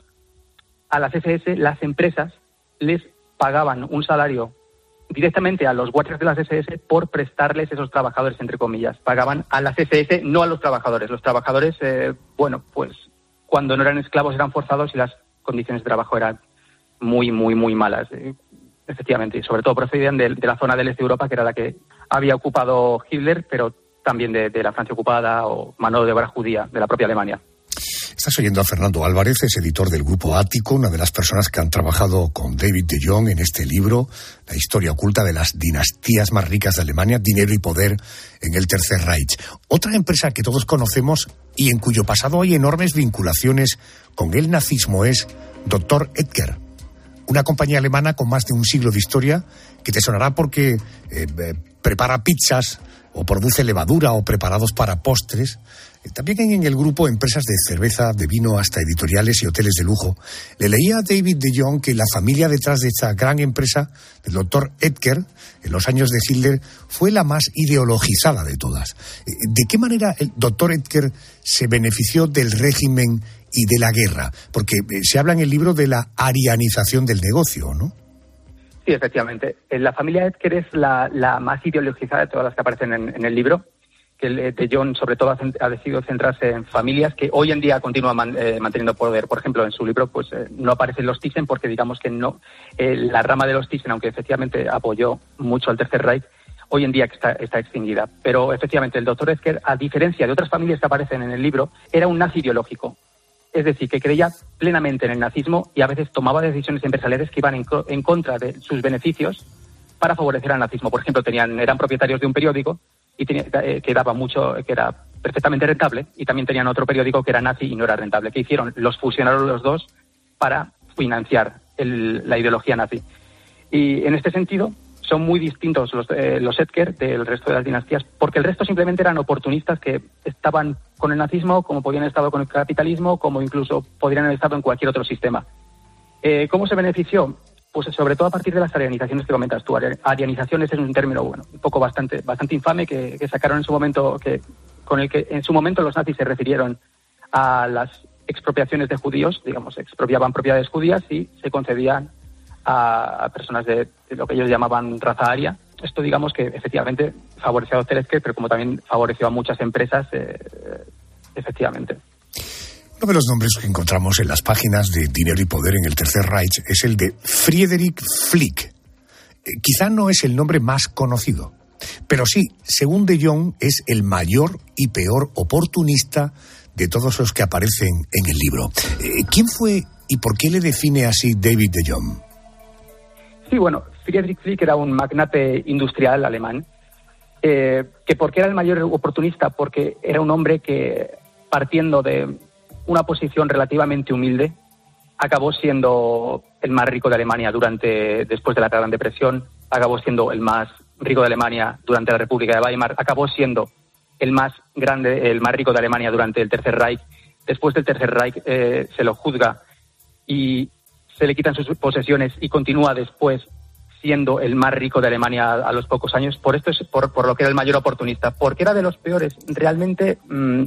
a las SS las empresas les pagaban un salario directamente a los guardias de las SS por prestarles esos trabajadores, entre comillas. Pagaban a las SS, no a los trabajadores. Los trabajadores, eh, bueno, pues cuando no eran esclavos eran forzados y las condiciones de trabajo eran muy, muy, muy malas. Eh, efectivamente, y sobre todo procedían de, la zona del este de Europa, que era la que había ocupado Hitler, pero también de, la Francia ocupada o mano de obra judía de la propia Alemania. Estás oyendo a Fernando Álvarez, es editor del Grupo Ático, una de las personas que han trabajado con David de Jong en este libro, La historia oculta de las dinastías más ricas de Alemania, dinero y poder en el Tercer Reich. Otra empresa que todos conocemos y en cuyo pasado hay enormes vinculaciones con el nazismo es Dr. Edgar una compañía alemana con más de un siglo de historia que te sonará porque eh, eh, prepara pizzas o produce levadura o preparados para postres. Eh, también hay en el grupo empresas de cerveza, de vino, hasta editoriales y hoteles de lujo. Le leía a David de Jong que la familia detrás de esta gran empresa, del doctor Edgar, en los años de Hitler, fue la más ideologizada de todas. ¿De qué manera el doctor Edgar se benefició del régimen y de la guerra? Porque eh, se habla en el libro de la arianización del negocio, ¿no? Sí, efectivamente. Eh, la familia Edker es la, más ideologizada de todas las que aparecen en, el libro que el de John sobre todo ha decidido centrarse en familias que hoy en día continúan eh, manteniendo poder. Por ejemplo, en su libro pues no aparecen los Thyssen porque digamos que no la rama de los Thyssen, aunque efectivamente apoyó mucho al Tercer Reich, hoy en día está, extinguida. Pero efectivamente el doctor Edker, a diferencia de otras familias que aparecen en el libro, era un nazi ideológico es decir, que creía plenamente en el nazismo y a veces tomaba decisiones empresariales que iban en, contra de sus beneficios para favorecer al nazismo. Por ejemplo, tenían, eran propietarios de un periódico y eh, que daba mucho, que era perfectamente rentable, y también tenían otro periódico que era nazi y no era rentable. ¿Qué hicieron? Los fusionaron los dos para financiar la ideología nazi. Y en este sentido, son muy distintos los, eh, los del resto de las dinastías, porque el resto simplemente eran oportunistas que estaban con el nazismo, como podían haber estado con el capitalismo, como incluso podrían haber estado en cualquier otro sistema. Eh, ¿Cómo se benefició? Pues sobre todo a partir de las arianizaciones que comentas tú. Arianizaciones es un término, bueno, un poco bastante, bastante infame que, sacaron en su momento, que, con el que en su momento los nazis se refirieron a las expropiaciones de judíos, digamos, expropiaban propiedades judías y se concedían a, personas de, lo que ellos llamaban raza aria. Esto, digamos, que efectivamente favoreció a Zelensky, pero como también favoreció a muchas empresas, eh, efectivamente. Uno de los nombres que encontramos en las páginas de Dinero y Poder en el Tercer Reich es el de Friedrich Flick. Eh, quizá no es el nombre más conocido, pero sí, según De Jong, es el mayor y peor oportunista de todos los que aparecen en el libro. Eh, ¿Quién fue y por qué le define así David De Jong? Sí, bueno, Friedrich Flick era un magnate industrial alemán, eh, que porque era el mayor oportunista, porque era un hombre que partiendo de una posición relativamente humilde, acabó siendo el más rico de Alemania durante después de la Gran Depresión, acabó siendo el más rico de Alemania durante la República de Weimar, acabó siendo el más grande, el más rico de Alemania durante el Tercer Reich. Después del Tercer Reich eh, se lo juzga y se le quitan sus posesiones y continúa después siendo el más rico de Alemania a, los pocos años. Por esto es por, lo que era el mayor oportunista, porque era de los peores. Realmente, mm,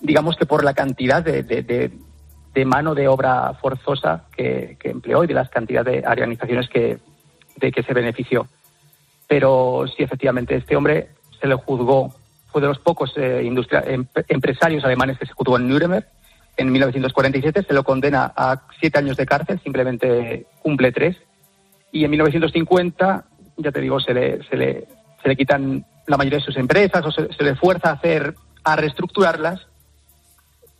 digamos que por la cantidad de, de mano de obra forzosa que, que empleó y de las cantidades de organizaciones que, de que se benefició. Pero sí, efectivamente, este hombre se le juzgó, fue de los pocos eh, industria- em- empresarios alemanes que se juzgó en Nuremberg en 1947, se lo condena a siete años de cárcel, simplemente cumple tres, y en 1950, ya te digo, se le, se le, se le quitan la mayoría de sus empresas o se, se le fuerza a hacer, a reestructurarlas,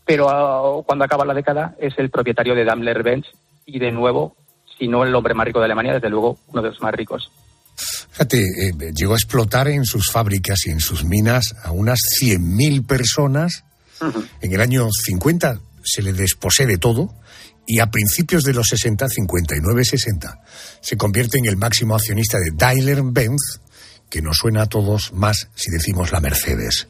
pero ah, cuando acaba la década es el propietario de Daimler-Benz y de nuevo, si no el hombre más rico de Alemania, desde luego uno de los más ricos. Fíjate, eh, llegó a explotar en sus fábricas y en sus minas a unas 100.000 personas. En el año 50 se le desposee de todo y a principios de los 60, 59-60, se convierte en el máximo accionista de Daimler-Benz, que nos suena a todos más si decimos la Mercedes.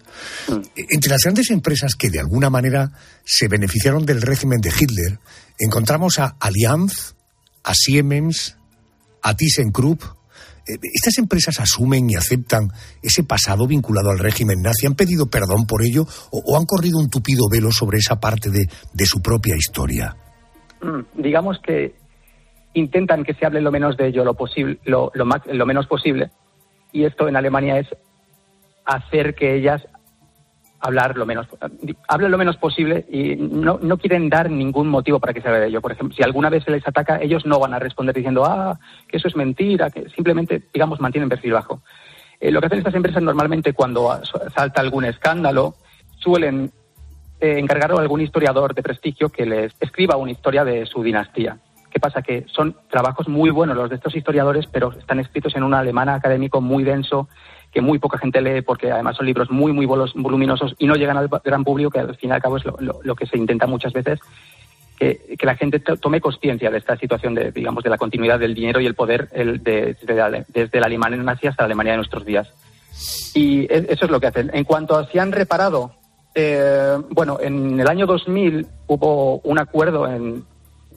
E- Entre las grandes empresas que de alguna manera se beneficiaron del régimen de Hitler, encontramos a Allianz, a Siemens, a ThyssenKrupp. ¿Estas empresas asumen y aceptan ese pasado vinculado al régimen nazi? ¿Han pedido perdón por ello o, han corrido un tupido velo sobre esa parte de, de su propia historia? Mm, digamos que intentan que se hable lo menos de ello lo posible ma- lo menos posible y esto en Alemania es hacer que ellas hablar lo menos hablen lo menos posible y no, no quieren dar ningún motivo para que se hable de ello por ejemplo si alguna vez se les ataca ellos no van a responder diciendo ah que eso es mentira que simplemente digamos mantienen perfil bajo Eh, lo que hacen estas empresas normalmente cuando salta algún escándalo suelen eh, encargar a algún historiador de prestigio que les escriba una historia de su dinastía. ¿Qué pasa? Que son trabajos muy buenos los de estos historiadores, pero están escritos en un alemán académico muy denso, que muy poca gente lee, porque además son libros muy, muy voluminosos y no llegan al gran público, que al fin y al cabo es lo, que se intenta muchas veces, que, que la gente to- tome conciencia de esta situación de, digamos, de la continuidad del dinero y el poder el de- desde, la, desde la Alemania nazi hasta la Alemania de nuestros días. Y eso es lo que hacen. En cuanto a si han reparado, eh, bueno, en el año 2000 hubo un acuerdo en,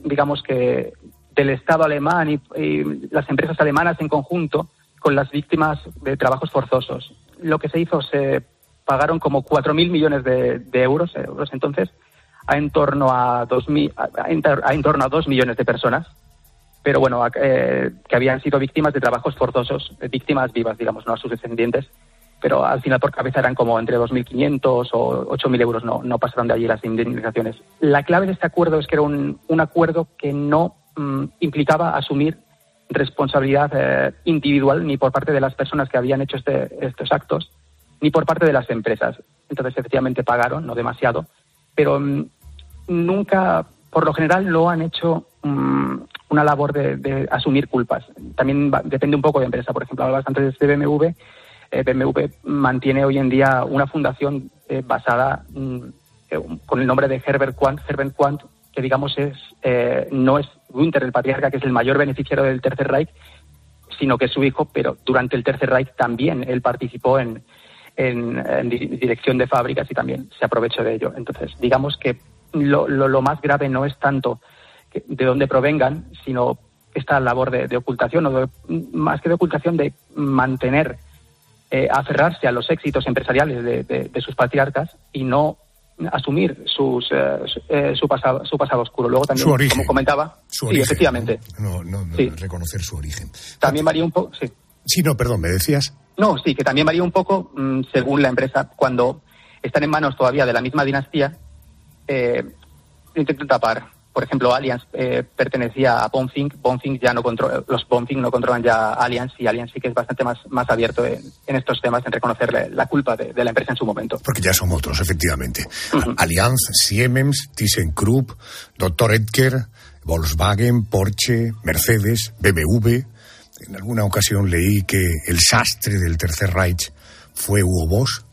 digamos que, del Estado alemán y las empresas alemanas en conjunto con las víctimas de trabajos forzosos. Lo que se hizo, se pagaron como 4.000 millones de, euros, euros entonces, a en torno a 2.000 a, a en torno a 2 millones de personas pero bueno, a- eh, que habían sido víctimas de trabajos forzosos, eh, víctimas vivas, digamos, no a sus descendientes, pero al final por cabeza eran como entre 2.500 o 8.000 euros, no, no pasaron de allí las indemnizaciones. La clave de este acuerdo es que era un, un acuerdo que no mm, implicaba asumir responsabilidad eh, individual ni por parte de las personas que habían hecho este- estos actos, ni por parte de las empresas. Entonces, efectivamente, pagaron, no demasiado, pero mm, nunca, por lo general, no han hecho mm, una labor de, asumir culpas. También depende un poco de empresa. Por ejemplo, hablabas antes de BMW. Eh, BMW mantiene hoy en día una fundación eh, basada mm, eh, con el nombre de Herbert Quant, Herbert Quant, que digamos es eh, no es Günther el patriarca, que es el mayor beneficiario del Tercer Reich, sino que es su hijo, pero durante el Tercer Reich también él participó en, en, en di- dirección de fábricas y también se aprovechó de ello. Entonces, digamos que lo, lo, más grave no es tanto que- de dónde provengan, sino esta labor de, ocultación, o de- más que de ocultación, de mantener, eh, aferrarse a los éxitos empresariales de sus patriarcas y no asumir sus, eh, su, eh, su pasado, su pasado oscuro. Luego también, Su origen. como comentaba, Su sí, efectivamente, No, no, no, Sí. reconocer su origen. también varía un poco, sí. Sí, no, perdón, me decías. No, sí, que también varía un poco mm, según la empresa. Cuando están en manos todavía de la misma dinastía, eh, intentan tapar. Por ejemplo, Allianz eh, pertenecía a Bonfink. Bonfink ya no controla, los Bonfink no controlan ya Allianz y Allianz sí que es bastante más, más abierto en, en estos temas, en reconocerle la culpa de, de la empresa en su momento. Porque ya son otros, efectivamente. Allianz, Siemens, ThyssenKrupp, Dr. Edgar, Volkswagen, Porsche, Mercedes, BMW. En alguna ocasión leí que el sastre del Tercer Reich fue Hugo Boss.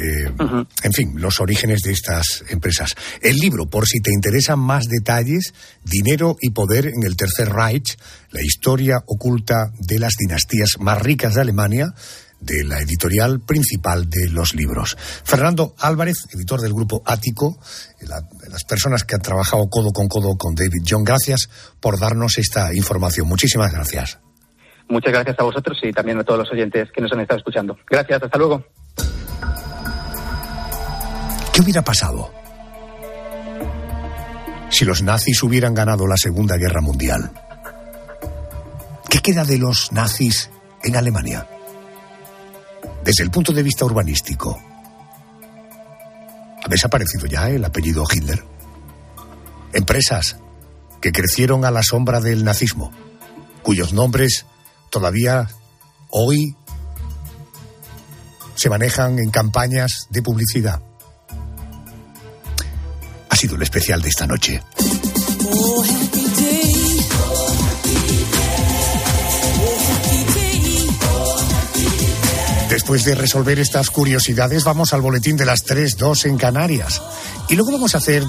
Eh, En fin, los orígenes de estas empresas. El libro, por si te interesan más detalles, Dinero y Poder en el Tercer Reich, la historia oculta de las dinastías más ricas de Alemania, de la editorial principal de los libros. Fernando Álvarez, editor del grupo Ático, la- las personas que han trabajado codo con codo con David John, gracias por darnos esta información. Muchísimas gracias. Muchas gracias a vosotros y también a todos los oyentes que nos han estado escuchando. Gracias, hasta luego. ¿Qué hubiera pasado si los nazis hubieran ganado la Segunda Guerra Mundial. ¿Qué queda de los nazis en Alemania? Desde el punto de vista urbanístico, ¿ha desaparecido ya el apellido Hitler? Empresas que crecieron a la sombra del nazismo, cuyos nombres todavía hoy se manejan en campañas de publicidad. Sido el especial de esta noche. Después de resolver estas curiosidades, vamos al boletín de las 3.2 en Canarias. Y luego vamos a hacer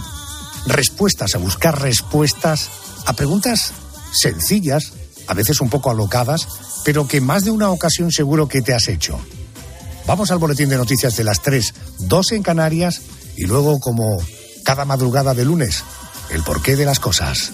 respuestas, a buscar respuestas a preguntas sencillas, a veces un poco alocadas, pero que más de una ocasión seguro que te has hecho. Vamos al boletín de noticias de las 3.2 en Canarias y luego, como cada madrugada de lunes, el porqué de las cosas.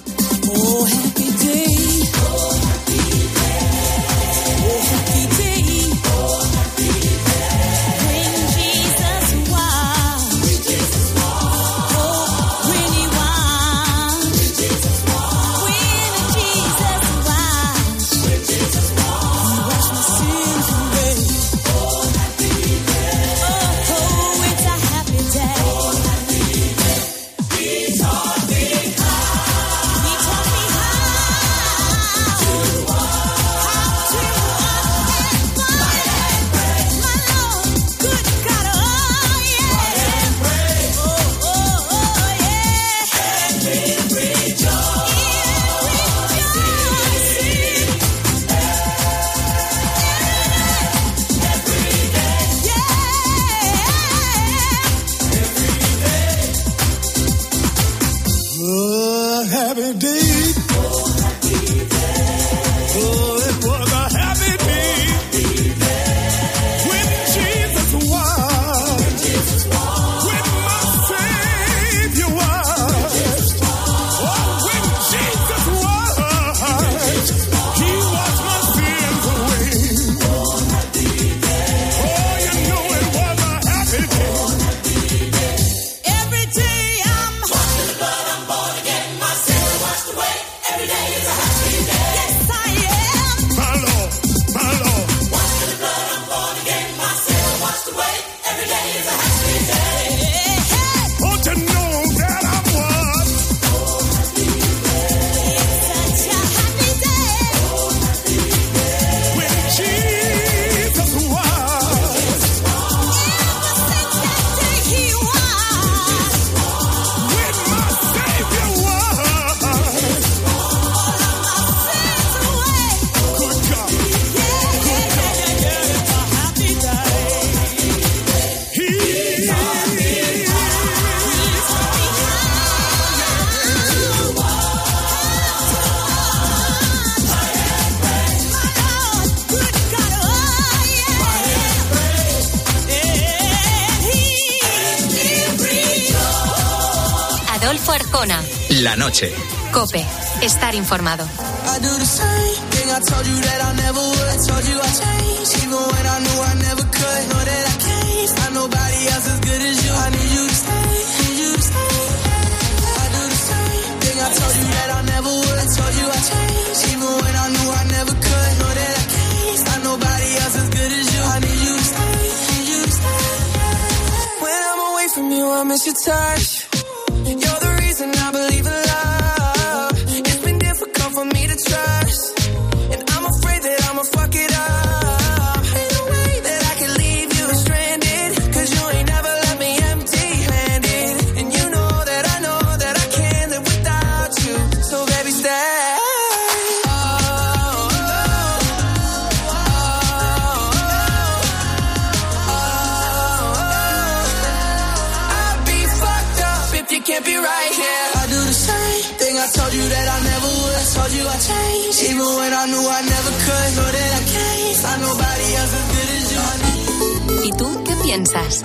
I'm away from you, I miss your touch.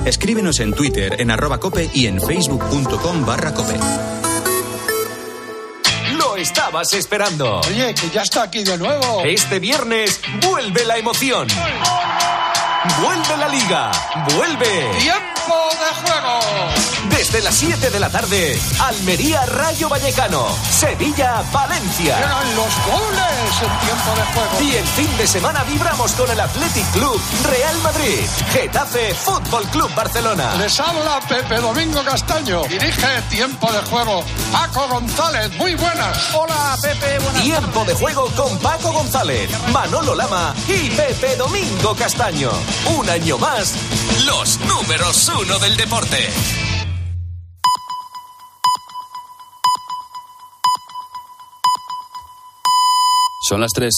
Escríbenos en Twitter en arroba cope y en facebook.com barra cope. Lo estabas esperando. Oye, que ya está aquí de nuevo. Este viernes vuelve la emoción. Vuelve la liga. Vuelve. Juego. Desde las 7 de la tarde, Almería Rayo Vallecano, Sevilla Valencia. Llegan los goles en tiempo de juego. Y el fin de semana vibramos con el Athletic Club Real Madrid, Getafe Fútbol Club Barcelona. Les habla Pepe Domingo Castaño. Dirige Tiempo de Juego. Paco González, muy buenas. Hola, Pepe, buenas Tiempo de juego con Paco González, Manolo Lama y Pepe Domingo Castaño. Un año más, los números uno del deporte. Son las 3.